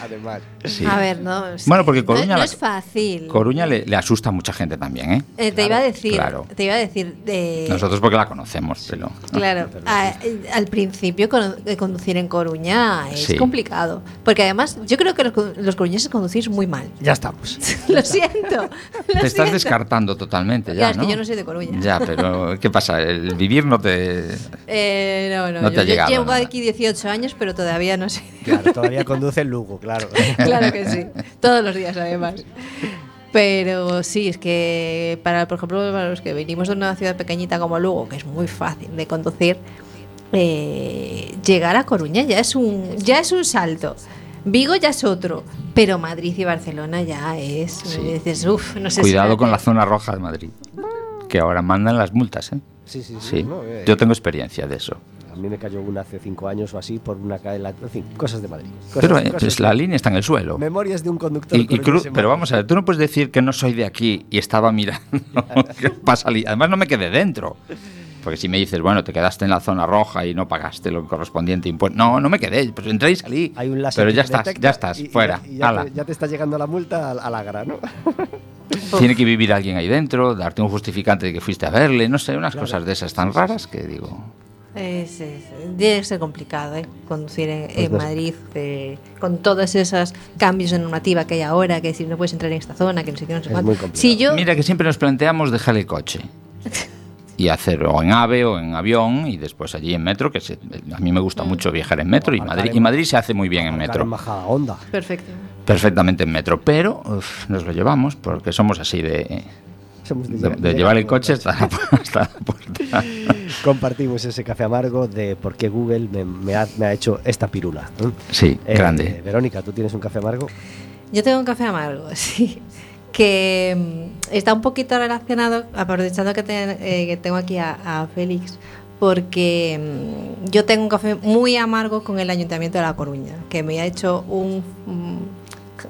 Además. Sí. A ver, no. es- Bueno, porque no- Coruña No, es fácil. Coruña le, le asusta a mucha gente también, ¿eh? Eh, te iba a decir. claro. Te iba a decir. Nosotros porque la conocemos, pero... Claro, a- al principio con- conducir en Coruña es Sí. complicado. Porque además, yo creo que los, los coruñeses conducís muy mal. Ya estamos. lo siento. lo Te estás siento. descartando totalmente ya, Ya, es que ¿no? yo no soy de Coruña. Ya, pero ¿qué pasa? El vivir no te... Eh, no, no, No te yo, ha yo llegado llevo nada. aquí 18 años, pero todavía no sé. Claro, todavía conduce el Lugo, claro. claro que sí. Todos los días, además. Pero sí, es que para, por ejemplo, para los que venimos de una ciudad pequeñita como Lugo, que es muy fácil de conducir, eh, llegar a Coruña ya es un ya es un salto. Vigo ya es otro, pero Madrid y Barcelona ya es. Sí. Dices, uf, no sé si Cuidado con la zona roja de Madrid. Que ahora mandan las multas, ¿eh? Sí, sí, sí. Sí, no, eh, yo tengo experiencia de eso. A mí me cayó una hace cinco años o así por una calle. En fin, cosas de Madrid. Cosas- Pero eh, cosas pues de- la línea está en el suelo. Memorias de un conductor. Y- y cru- pero vamos a ver, tú no puedes decir que no soy de aquí y estaba mirando pasa Además no me quedé dentro. Porque si me dices, bueno, te quedaste en la zona roja y no pagaste lo correspondiente impuesto. No, no me quedé, pues entré y salí. Hay un láser pero ya estás, ya estás, y- fuera. ya- y ya, ala. te, ya te está llegando la multa al, al Agra, ¿no? Tiene que vivir alguien ahí dentro, darte un justificante de que fuiste a verle, no sé, unas cosas de esas tan raras que digo. Es, es- debe ser complicado ¿eh? conducir en, Pues en. Madrid eh, con todos esos cambios de normativa que hay ahora, que si no puedes entrar en esta zona, que no sé qué, no sé cuánto. Si yo, Mira que siempre nos planteamos dejar el coche. Y hacer o en AVE o en avión y después allí en metro, que se- a mí me gusta mucho viajar en metro y Madrid, en- y Madrid se hace muy bien en metro. Perfecto. perfectamente en metro, pero uf, nos lo llevamos porque somos así de, Somos de, de- llegar- de de llevar el coche hasta la, hasta la puerta. Compartimos ese café amargo de por qué Google me, me ha, me ha hecho esta pirula. Sí, Eh, grande. Verónica, ¿tú tienes un café amargo? Yo tengo un café amargo, sí. Que mm, está un poquito relacionado, aprovechando que, te- eh, que tengo aquí a, a Félix, porque mm, yo tengo un café muy amargo con el Ayuntamiento de La Coruña, que me ha hecho un. mm,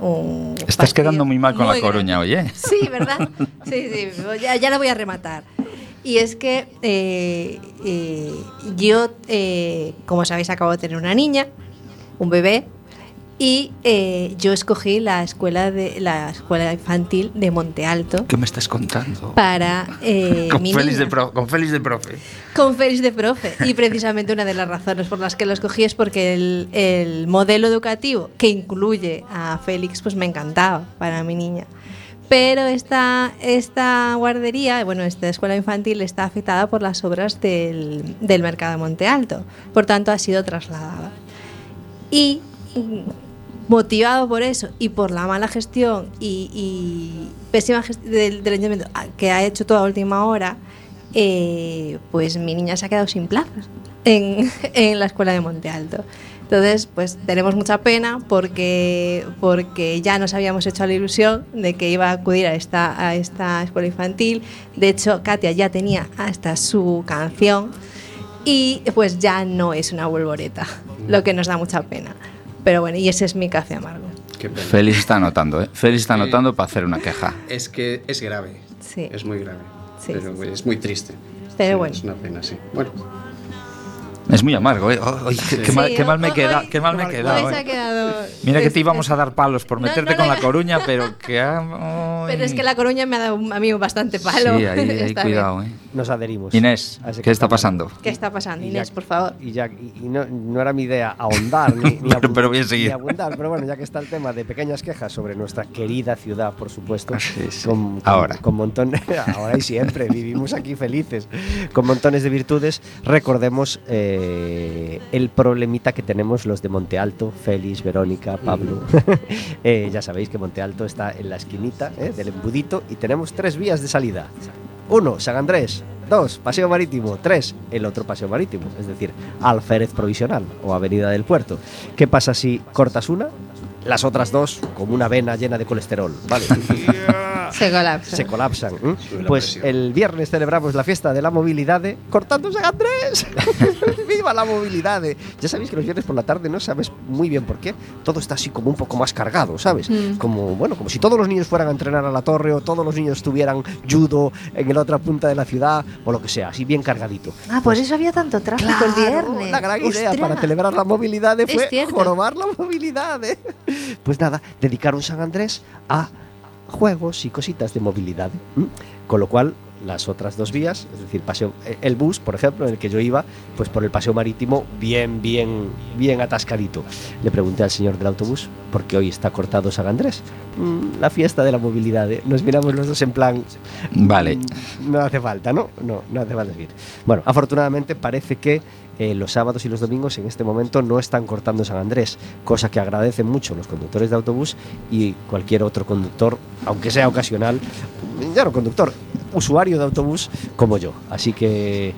un Estás quedando muy mal con La Coruña, grande. oye. Sí, ¿verdad? Sí, sí, ya, ya la voy a rematar. Y es que eh, eh, yo, eh, como sabéis, acabo de tener una niña, un bebé, y eh, yo escogí la escuela de la escuela infantil de Monte Alto ¿Qué me estás contando? para eh, con, mi Félix niña. de pro- con Félix de profe. Con Félix de profe. Y precisamente una de las razones por las que lo escogí es porque el, el modelo educativo que incluye a Félix pues me encantaba para mi niña. Pero esta, esta guardería, bueno, esta escuela infantil está afectada por las obras del, del mercado de Monte Alto. Por tanto, ha sido trasladada. Y mm, motivado por eso y por la mala gestión y, pésima gestión del, del que ha hecho toda última hora, eh, pues mi niña se ha quedado sin plazas en, en la escuela de Monte Alto. Entonces, pues tenemos mucha pena porque, porque ya nos habíamos hecho la ilusión de que iba a acudir a esta, a esta escuela infantil. De hecho, Katia ya tenía hasta su canción y pues ya no es una volvoreta, lo que nos da mucha pena. Pero bueno, y ese es mi café amargo. Félix está anotando, ¿eh? Félix está Sí. anotando para hacer una queja. Es que es grave. Sí. Es muy grave. Sí, pero sí, sí. es muy triste. Pero Sí, bueno. Es una pena, sí. Bueno, Es muy amargo, ¿eh? Oh, qué, qué Sí. mal, qué mal me queda, qué mal me he quedado. ¿eh? Mira que te íbamos a dar palos por meterte no con la coruña, pero que... ah, Pero es que la Coruña me ha dado a mí bastante palo. Sí, ahí, cuidado. ¿eh? Nos adherimos. Inés, ¿qué está pasando? ¿Qué está pasando, Inés, ya- por favor? Y, ya, y, y no, no era mi idea ahondar ni, ni, Pero- seguir. ni abundar, pero bueno, ya que está el tema de pequeñas quejas sobre nuestra querida ciudad, por supuesto, Sí, sí. con, con- Ahora. con montones, ahora y siempre, vivimos aquí felices, con montones de virtudes, recordemos eh, el problemita que tenemos los de Monte Alto, Félix, Verónica, Pablo. Eh, ya sabéis que Monte Alto está en la esquinita eh, del embudito y tenemos tres vías de salida. Uno, San Andrés. Dos, Paseo Marítimo. Tres, el otro Paseo Marítimo, es decir, Alférez Provisional o Avenida del Puerto. ¿Qué pasa si cortas una? Las otras dos, como una vena llena de colesterol, ¿vale? Se colapsa. se colapsan. ¿m? Sube la Pues el viernes celebramos la fiesta de la movilidad cortando San Andrés. ¡Viva la movilidad! Ya sabéis que los viernes por la tarde no sabes muy bien por qué. Todo está así como un poco más cargado, ¿sabes? Mm. Como, bueno, como si todos los niños fueran a entrenar a la torre o todos los niños estuvieran judo en la otra punta de la ciudad o lo que sea, así bien cargadito. Ah, por eso había tanto tráfico el Claro, viernes. La gran idea Ostras. para celebrar la movilidad fue Es cierto. jorobar la movilidad. Pues nada, dedicaron San Andrés a juegos y cositas de movilidad. Con lo cual, las otras dos vías, es decir, paseo, eh, el bus, por ejemplo, en el que yo iba, pues por el paseo marítimo, bien, bien, bien atascadito. Le pregunté al señor del autobús por qué hoy está cortado San Andrés. "Mm, la fiesta de la movilidad. ¿eh? Nos miramos los dos en plan, Vale. Mm, No hace falta, ¿no? No, no hace falta decir. Bueno, afortunadamente parece que eh, los sábados y los domingos en este momento no están cortando San Andrés, cosa que agradecen mucho los conductores de autobús y cualquier otro conductor, aunque sea ocasional, ya no conductor, usuario de autobús como yo. Así que,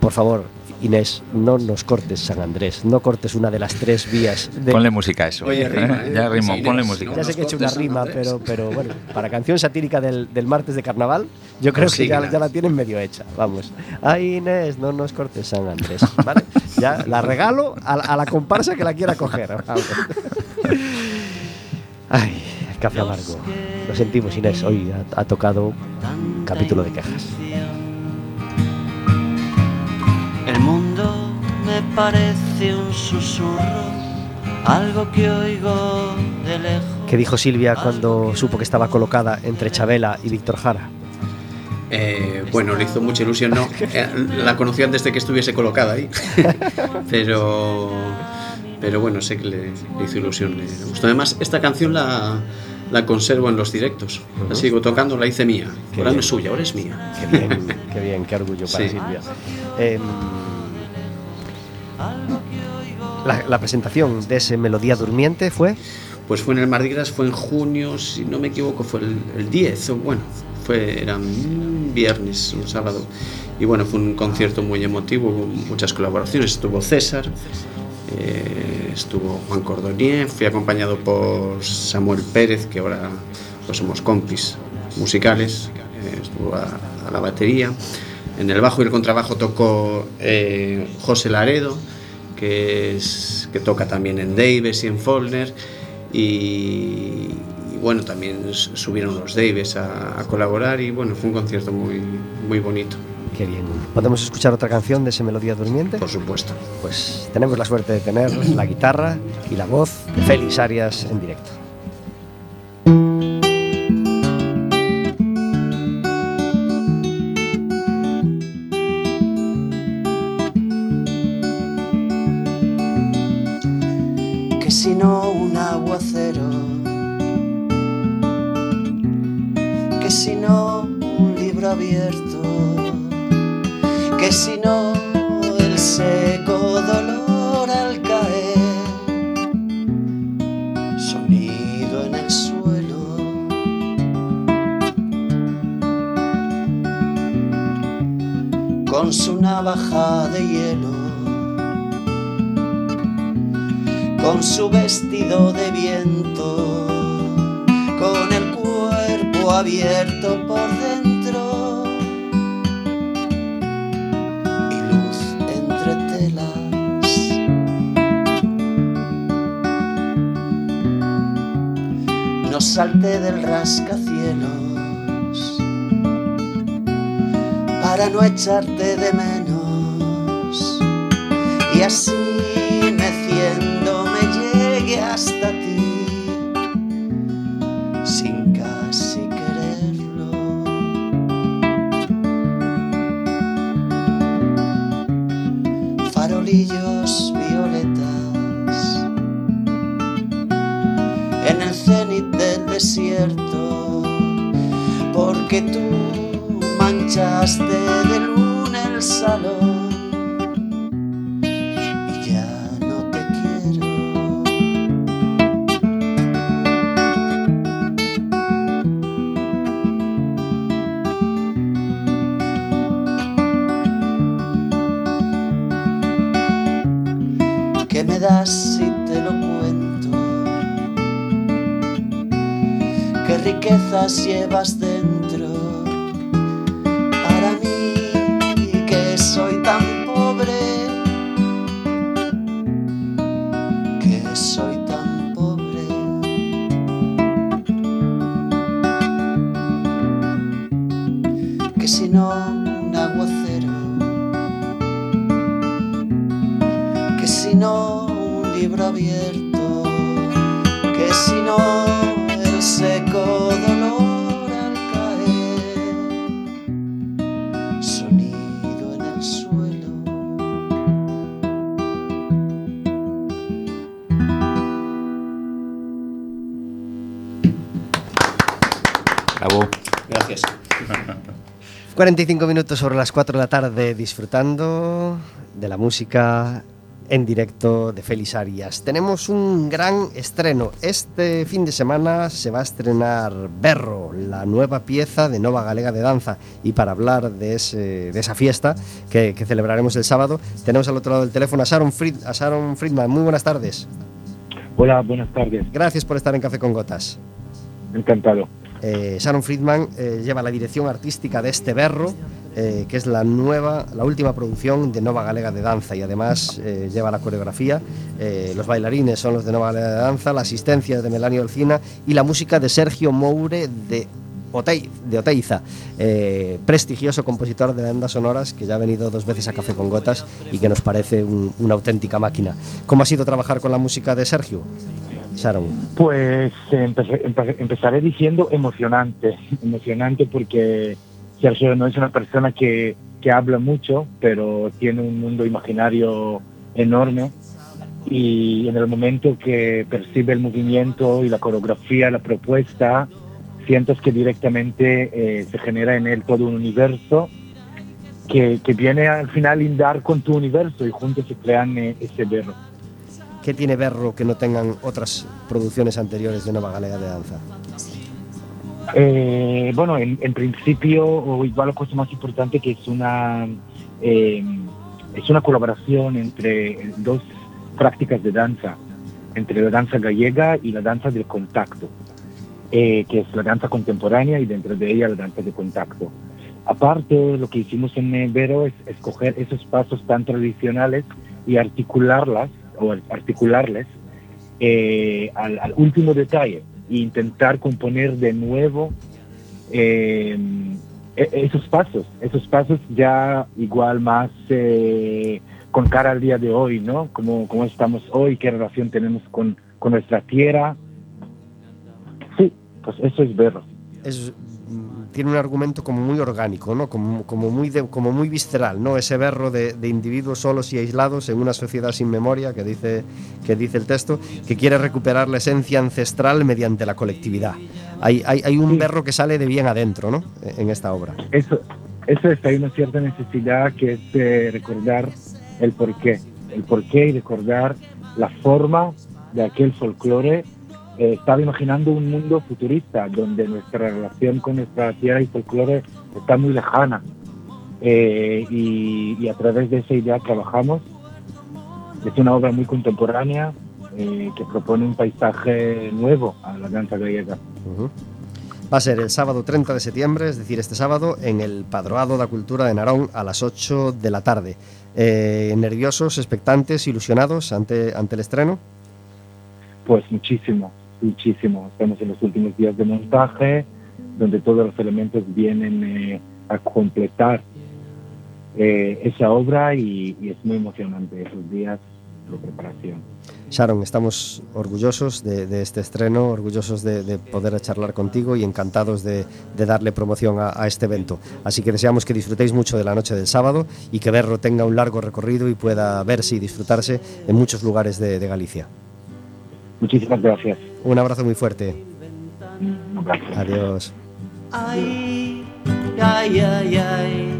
por favor, Inés, no nos cortes San Andrés, no cortes una de las tres vías. De, Ponle música a eso. Oye, rima, ¿eh? ya rimó, Sí, ponle música. ya sé que he hecho una rima, pero, pero bueno, para canción satírica del, del martes de carnaval, yo creo que ya, la tienen medio hecha. Vamos. Ay, Inés, no nos cortes San Andrés. ¿Vale? Ya la regalo a, la- a la comparsa que la quiera coger. Vamos. Ay, café amargo. Lo sentimos, Inés. Hoy ha, ha tocado capítulo de quejas. Parece un susurro, algo que oigo de lejos. ¿Qué dijo Silvia cuando supo que estaba colocada entre Chabela y Víctor Jara? Eh, bueno, le hizo mucha ilusión, no. Eh, La conocí antes de que estuviese colocada ahí. pero, pero bueno, sé que le, le hizo ilusión, le, le gustó. Además, esta canción la, la conservo en los directos. La sigo tocando, la hice mía. Qué ahora no bien. es suya, ahora es mía. Qué bien, qué bien, qué orgullo para Sí. Silvia. Em, la, la presentación de ese Melodía Durmiente fue Pues fue en el Mardi Gras, fue en junio, si no me equivoco, fue el, el 10, o bueno, fue, era un viernes, un sábado. Y bueno, fue un concierto muy emotivo, muchas colaboraciones. Estuvo César, eh, estuvo Juan Cordonier, fui acompañado por Samuel Pérez, que ahora pues somos compis musicales, eh, estuvo a, a la batería. En el bajo y el contrabajo tocó eh, José Laredo, que, es, que toca también en Davis y en Follner. Y, y bueno, también subieron los Davis a, a colaborar y bueno, fue un concierto muy, muy bonito, Qué bien. ¿Podemos escuchar otra canción de ese Melodía Durmiente? por supuesto. Pues tenemos la suerte de tener la guitarra y la voz de Félix Arias en directo. Libro abierto, que si no el seco dolor al caer, sonido en el suelo. Con su navaja de hielo con su vestido de viento, con el cuerpo abierto por dentro Del rascacielos para no echarte de menos. Y así meciéndome llegue hasta ¿Qué me das si te lo cuento? ¿Qué riquezas llevas dentro? 45 minutos sobre las 4 de la tarde disfrutando de la música en directo de Félix Arias. Tenemos un gran estreno. Este fin de semana se va a estrenar Berro, la nueva pieza de Nova Galega de Danza. Y para hablar de, ese- de esa fiesta que, que celebraremos el sábado, tenemos al otro lado del teléfono a Sharon, Fried- a Sharon Friedman. Muy buenas tardes. Hola, buenas tardes. Gracias por estar en Café con Gotas. Encantado. Eh, Sharon Friedman eh, lleva la dirección artística de este berro, eh, que es la nueva, la última producción de Nova Galega de Danza y además lleva la coreografía. Los bailarines son los de Nova Galega de Danza, la asistencia de Melanio Alcina y la música de Sergio Moure de, Otei- de Oteiza, prestigioso compositor de bandas sonoras que ya ha venido dos veces a Café con Gotas y que nos parece un- una auténtica máquina. ¿Cómo ha sido trabajar con la música de Sergio? Pues empe- empe- empezaré diciendo emocionante, emocionante porque Sergio no es una persona que, que habla mucho, pero tiene un mundo imaginario enorme y en el momento que percibe el movimiento y la coreografía, la propuesta, sientes que directamente eh, se genera en él todo un universo que, que viene al final lindar con tu universo y juntos se crean eh, ese verbo. ¿Qué tiene Berro que no tengan otras producciones anteriores de Nova Galega de Danza? Eh, bueno, en, en principio, o igual la cosa más importante que es una eh, es una colaboración entre dos prácticas de danza, entre la danza gallega y la danza del contacto, eh, que es la danza contemporánea y dentro de ella la danza de contacto. Aparte, lo que hicimos en Vero es escoger esos pasos tan tradicionales y articularlas o articularles eh, al, al último detalle e intentar componer de nuevo eh, e- esos pasos, esos pasos ya igual más eh, con cara al día de hoy, ¿no? Cómo, cómo estamos hoy, qué relación tenemos con, con nuestra tierra. Sí, pues eso es verlo. Es, tiene un argumento como muy orgánico, ¿no? Como, como, muy, de- como muy visceral, ¿no? Ese berro de, de individuos solos y aislados en una sociedad sin memoria, que dice, que dice el texto, que quiere recuperar la esencia ancestral mediante la colectividad. Hay, hay, hay un Sí. berro que sale de bien adentro, ¿no? En esta obra. Eso, eso es, hay una cierta necesidad que es eh, recordar el porqué, el porqué y recordar la forma de aquel folclore. Eh, estaba imaginando un mundo futurista donde nuestra relación con nuestra tierra y folclore está muy lejana. Eh, y, y a través de esa idea trabajamos. Es una obra muy contemporánea eh, que propone un paisaje nuevo a la danza gallega. Ujú. Va a ser el sábado 30 de septiembre, es decir, este sábado, en el Padroado da Cultura de Narón a las 8 de la tarde. Eh, ¿Nerviosos, expectantes, ilusionados ante, ante el estreno? Pues muchísimo, muchísimo. Estamos en los últimos días de montaje, donde todos los elementos vienen eh, a completar eh, esa obra y, y es muy emocionante esos días de preparación. Sharon, estamos orgullosos de, de este estreno, orgullosos de, de poder charlar contigo y encantados de, de darle promoción a, a este evento. Así que deseamos que disfrutéis mucho de la noche del sábado y que Berro tenga un largo recorrido y pueda verse y disfrutarse en muchos lugares de, Galicia. Muchísimas gracias. Un abrazo muy fuerte. Un abrazo. Adiós. Ay, ay, ay, ay.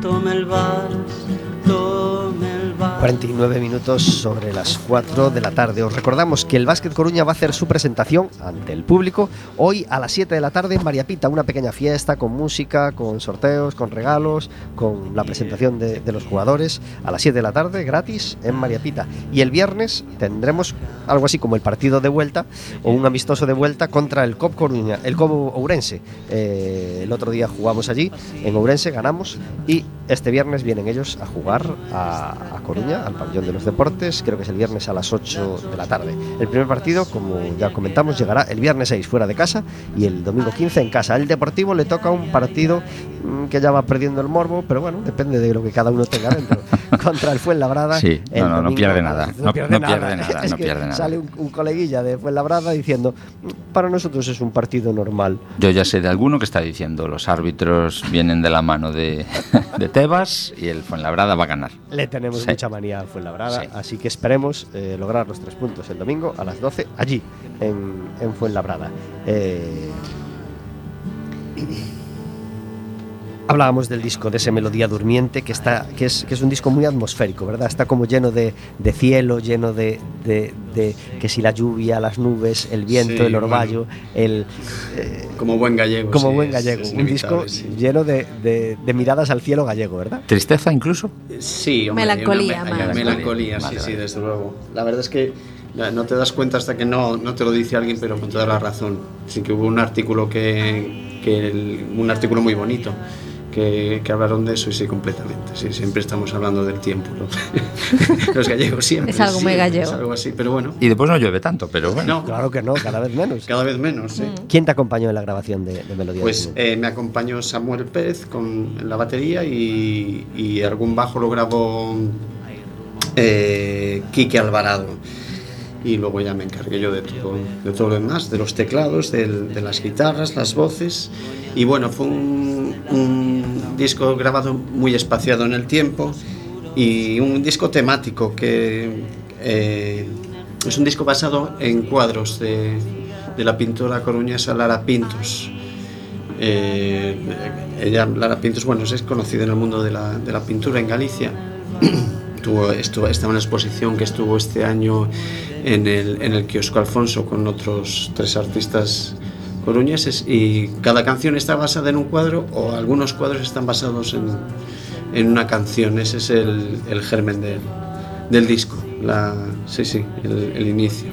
Tome el vals, tome el. 49 minutos sobre las 4 de la tarde. Os recordamos que el Básquet Coruña va a hacer su presentación ante el público hoy a las 7 de la tarde en María Pita, una pequeña fiesta con música, con sorteos, con regalos, con la presentación de, los jugadores a las 7 de la tarde gratis en María Pita. Y el viernes tendremos algo así como el partido de vuelta o un amistoso de vuelta contra el COP Coruña, el COP Ourense. Eh, el otro día jugamos allí en Ourense, ganamos y Este viernes vienen ellos a jugar a Coruña, al pabellón de los deportes, creo que es el viernes a las 8 de la tarde. El primer partido, como ya comentamos, llegará el viernes 6 fuera de casa y el domingo 15 en casa. El Deportivo le toca un partido mm, que ya va perdiendo el morbo, pero bueno, depende de lo que cada uno tenga dentro. Contra el Fuenlabrada. Sí, el no, no, pierde nada. No- no pierde nada, Es no que pierde nada. Sale un, un coleguilla de Fuenlabrada diciendo, "Mm, para nosotros es un partido normal. Yo ya sé de alguno que está diciendo los árbitros vienen de la mano de, de Tebas y el Fuenlabrada va a ganar. Le tenemos Sí. mucha manía Fuenlabrada, Sí. así que esperemos eh, lograr los tres puntos el domingo a las 12 allí, en, en Fuenlabrada. Eh, Hablábamos del disco, de ese Melodía Durmiente, que, está, que, es, que es un disco muy atmosférico, ¿verdad? Está como lleno de, de cielo, lleno de, de- de que si la lluvia, las nubes, el viento, Sí, el orvallo, el, eh, Como buen gallego. como sí, buen gallego. es un disco sí. lleno de, de- de miradas al cielo gallego, ¿verdad? ¿Tristeza incluso? Sí, hombre, Melancolía hay una, hay más. una melancolía, sí, Vale, sí, desde luego. La verdad es que no te das cuenta hasta que no, no te lo dice alguien, pero con toda la razón. Sí que hubo un artículo que, que el- un artículo muy bonito que, que hablaron de eso y sí, completamente. Sí, siempre estamos hablando del tiempo. ¿no? Los gallegos siempre. Es algo muy siempre, gallego. Es algo así, pero bueno. Y después no llueve tanto, pero bueno. No, Claro que no, cada vez menos. cada vez menos, sí. ¿Quién te acompañó en la grabación de, de Melodía Pues Durmiente? eh, me acompañó Samuel Pérez con la batería y, y algún bajo lo grabó eh, Quique Alvarado. Y luego ya me encargué yo de todo, de todo lo demás, de los teclados, del- de las guitarras, las voces. Y bueno, fue un, un disco grabado muy espaciado en el tiempo y un disco temático que eh, es un disco basado en cuadros de, de la pintora coruñesa Lara Pintos. Eh, ella, Lara Pintos, bueno, es conocida en el mundo de la, de la pintura en Galicia. Tuvo, estuvo, estaba en la exposición que estuvo este año en el, en el kiosco Alfonso con otros tres artistas coruñeses y cada canción está basada en un cuadro o algunos cuadros están basados en, en una canción. Ese es el, el germen del, del disco, la, sí, sí, el, el inicio.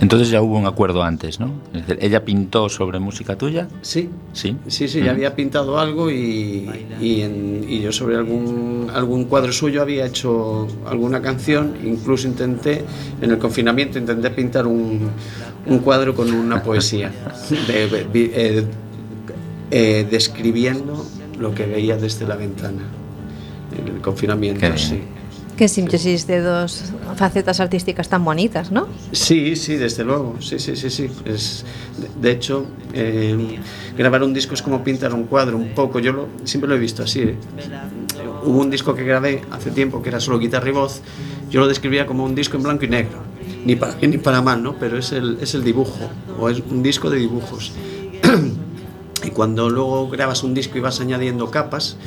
Entonces ya hubo un acuerdo antes, ¿no? Es decir, ella pintó sobre música tuya. Sí, Sí. Sí, sí, ya había pintado algo y, y, en- y yo sobre algún, algún cuadro suyo había hecho alguna canción, incluso intenté, en el confinamiento intenté pintar un, un cuadro con una poesía, de- eh, eh, describiendo lo que veía desde la ventana, en el confinamiento, Qué bien. Qué síntesis de dos facetas artísticas tan bonitas, ¿no? Sí, sí, desde luego, sí, sí, sí, sí. Es, de hecho, eh, grabar un disco es como pintar un cuadro, un poco. Yo lo, siempre lo he visto así. ¿eh? Hubo un disco que grabé hace tiempo que era solo guitarra y voz. Yo lo describía como un disco en blanco y negro. Ni para bien ni para mal, ¿no? Pero es el, es el dibujo, o es un disco de dibujos. Y cuando luego grabas un disco y vas añadiendo capas,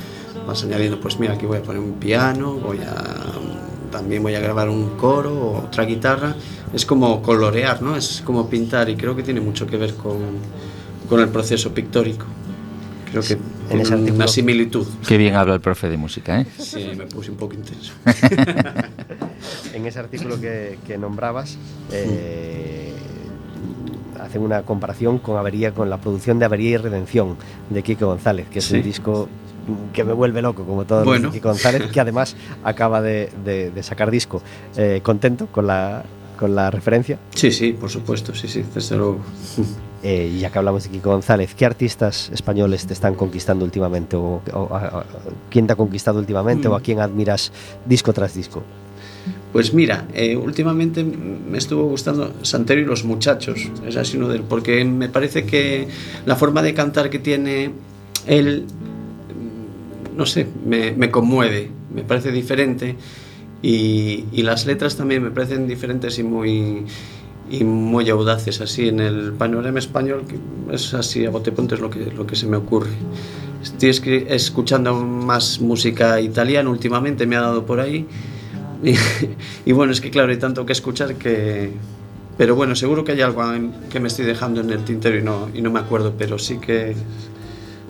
vas añadiendo, pues mira, aquí voy a poner un piano, voy a también voy a grabar un coro o otra guitarra. Es como colorear, ¿no? Es como pintar y creo que tiene mucho que ver con, con el proceso pictórico. Creo que En ese artículo- una similitud. Qué bien habla el profe de música, ¿eh? Sí, me puse un poco intenso. En ese artículo que, que nombrabas, eh, hacen una comparación con Avería, con la producción de Avería y Redención de Kiko González, que es Sí. un disco que me vuelve loco, como todos los Bueno. Kiko González, que además acaba de, de- de sacar disco. Eh, ¿Contento con la, con la referencia? Sí, sí, por supuesto, sí, sí, desde luego. Eh, y ya que hablamos de Kiko González, ¿qué artistas españoles te están conquistando últimamente? ¿O, o- a- a- quién te ha conquistado últimamente? ¿O a quién admiras disco tras disco? Pues mira, eh, últimamente me estuvo gustando Santero y los muchachos, es así uno de porque me parece que la forma de cantar que tiene él, mm, no sé, me, me conmueve, me parece diferente y, y las letras también me parecen diferentes y muy y muy audaces así en el panorama español que es así a bote es lo que lo que se me ocurre. Estoy escuchando más música italiana últimamente me ha dado por ahí. Y, y bueno, es que claro, hay tanto que escuchar que... Pero bueno, seguro que hay algo que me estoy dejando en el tintero y no, y no me acuerdo, pero sí que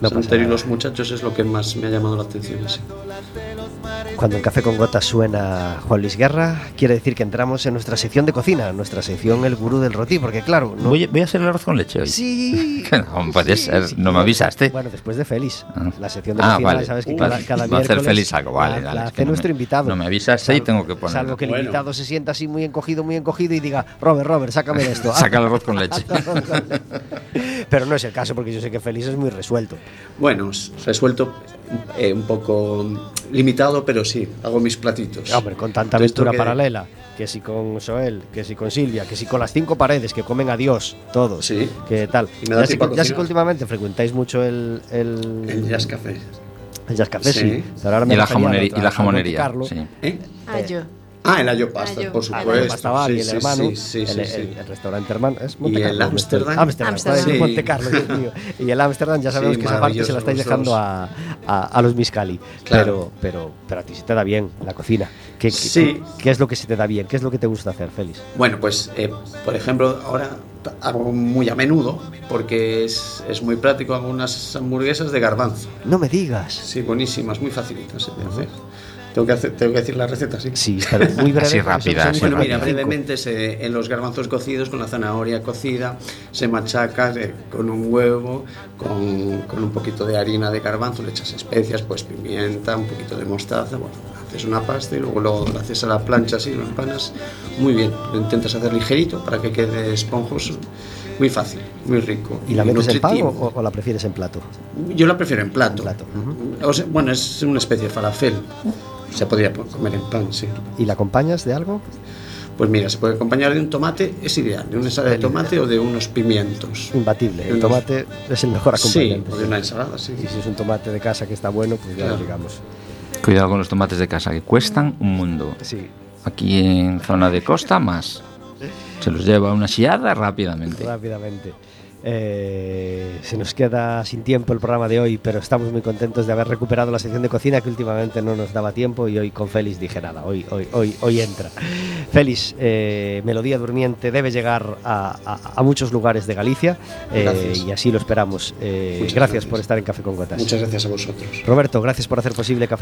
No Santero y los muchachos es lo que más me ha llamado la atención. sí. Cuando en Café con Gotas suena Juan Luis Guerra, quiere decir que entramos en nuestra sección de cocina, nuestra sección El Gurú del Roti, porque claro, no... Voy, voy a hacer el arroz con leche hoy. Sí. No puede Sí, ser, sí, no sí. me avisaste. Bueno, después de Félix. Ah. La sección de Ah, cocina, vale. sabes que Uh, cada, cada va a hacer Félix algo, vale, la, dale, la hace no nuestro me- invitado. no me avisaste y tengo que ponerlo. Salvo que el Bueno. invitado se sienta así muy encogido, muy encogido y diga, Robert, Robert, sácame de esto. Saca el arroz con leche. Pero no es el caso porque yo sé que Félix es muy resuelto. Bueno, resuelto eh, un poco limitado, pero sí, hago mis platitos. Hombre, con tanta aventura que- paralela, que si con Soel, que si con Silvia, que si con las cinco paredes que comen a Dios, todos. Sí. ¿Qué tal? Y me da ya, sé, que- ya sé que últimamente frecuentáis mucho el, el, El jazz café. el jazz café, sí. Sí. Pero ahora me Y la jamonería. Y la jamonería. Sí. ¿Eh? Ah, yo. Ah, el ayo pasta, Ayo. por Ah, supuesto. el Pastaval y el Sí, sí, hermano, sí, sí, el, sí, el- sí. el restaurante hermano, es Y Monte el Carlo, Ámsterdam. Ámsterdam, joder, Sí. Monte Carlo, Dios mío. Y el Ámsterdam ya sabemos Sí, que esa parte se la estáis dejando a, a, a los Miscali. Claro. Pero, pero, pero a ti se te da bien la cocina. ¿Qué, qué- Sí. qué es lo que se te da bien? ¿Qué es lo que te gusta hacer, Félix? Bueno, pues eh, por ejemplo, ahora hago muy a menudo porque es, es muy práctico. Hago unas hamburguesas de garbanzo. No me digas. Sí, buenísimas, muy facilitas de hacer. Tengo que, hacer, tengo que decir la receta, sí. Sí, pero muy breve. Así rápida, así Bueno, mira, rápidas. brevemente se- en los garbanzos cocidos con la zanahoria cocida se machaca eh, con un huevo, con, con un poquito de harina de garbanzo, le echas especias, pues pimienta, un poquito de mostaza, bueno, haces una pasta y luego lo, lo haces a la plancha así, lo empanas muy bien, lo intentas hacer ligerito para que quede esponjoso, muy fácil, muy rico. ¿Y la metes en pan o, o la prefieres en plato? Yo la prefiero en plato. En plato, O sea, bueno, es una especie de falafel. Se podría po- comer en pan, sí. ¿Y la acompañas de algo? Pues mira, se puede acompañar de un tomate, es ideal, de una ensalada de tomate o de unos pimientos. Imbatible. El Unos- tomate es el mejor Sí, acompañante. o de una ensalada, sí. Y si es un tomate de casa que está bueno, pues ya lo Claro. digamos. Cuidado con los tomates de casa, que cuestan un mundo. Sí, Aquí en zona de costa, más. Se los lleva una siada rápidamente. rápidamente. Eh, se nos queda sin tiempo el programa de hoy, pero estamos muy contentos de haber recuperado la sección de cocina que últimamente no nos daba tiempo y hoy con Félix dije nada, hoy, hoy, hoy, hoy entra. Félix, eh, Melodía Durmiente debe llegar a, a- a muchos lugares de Galicia eh, y así lo esperamos. Eh, Muchas gracias gracias. por estar en Café con Gotas. Muchas gracias a vosotros. Roberto, gracias por hacer posible Café No,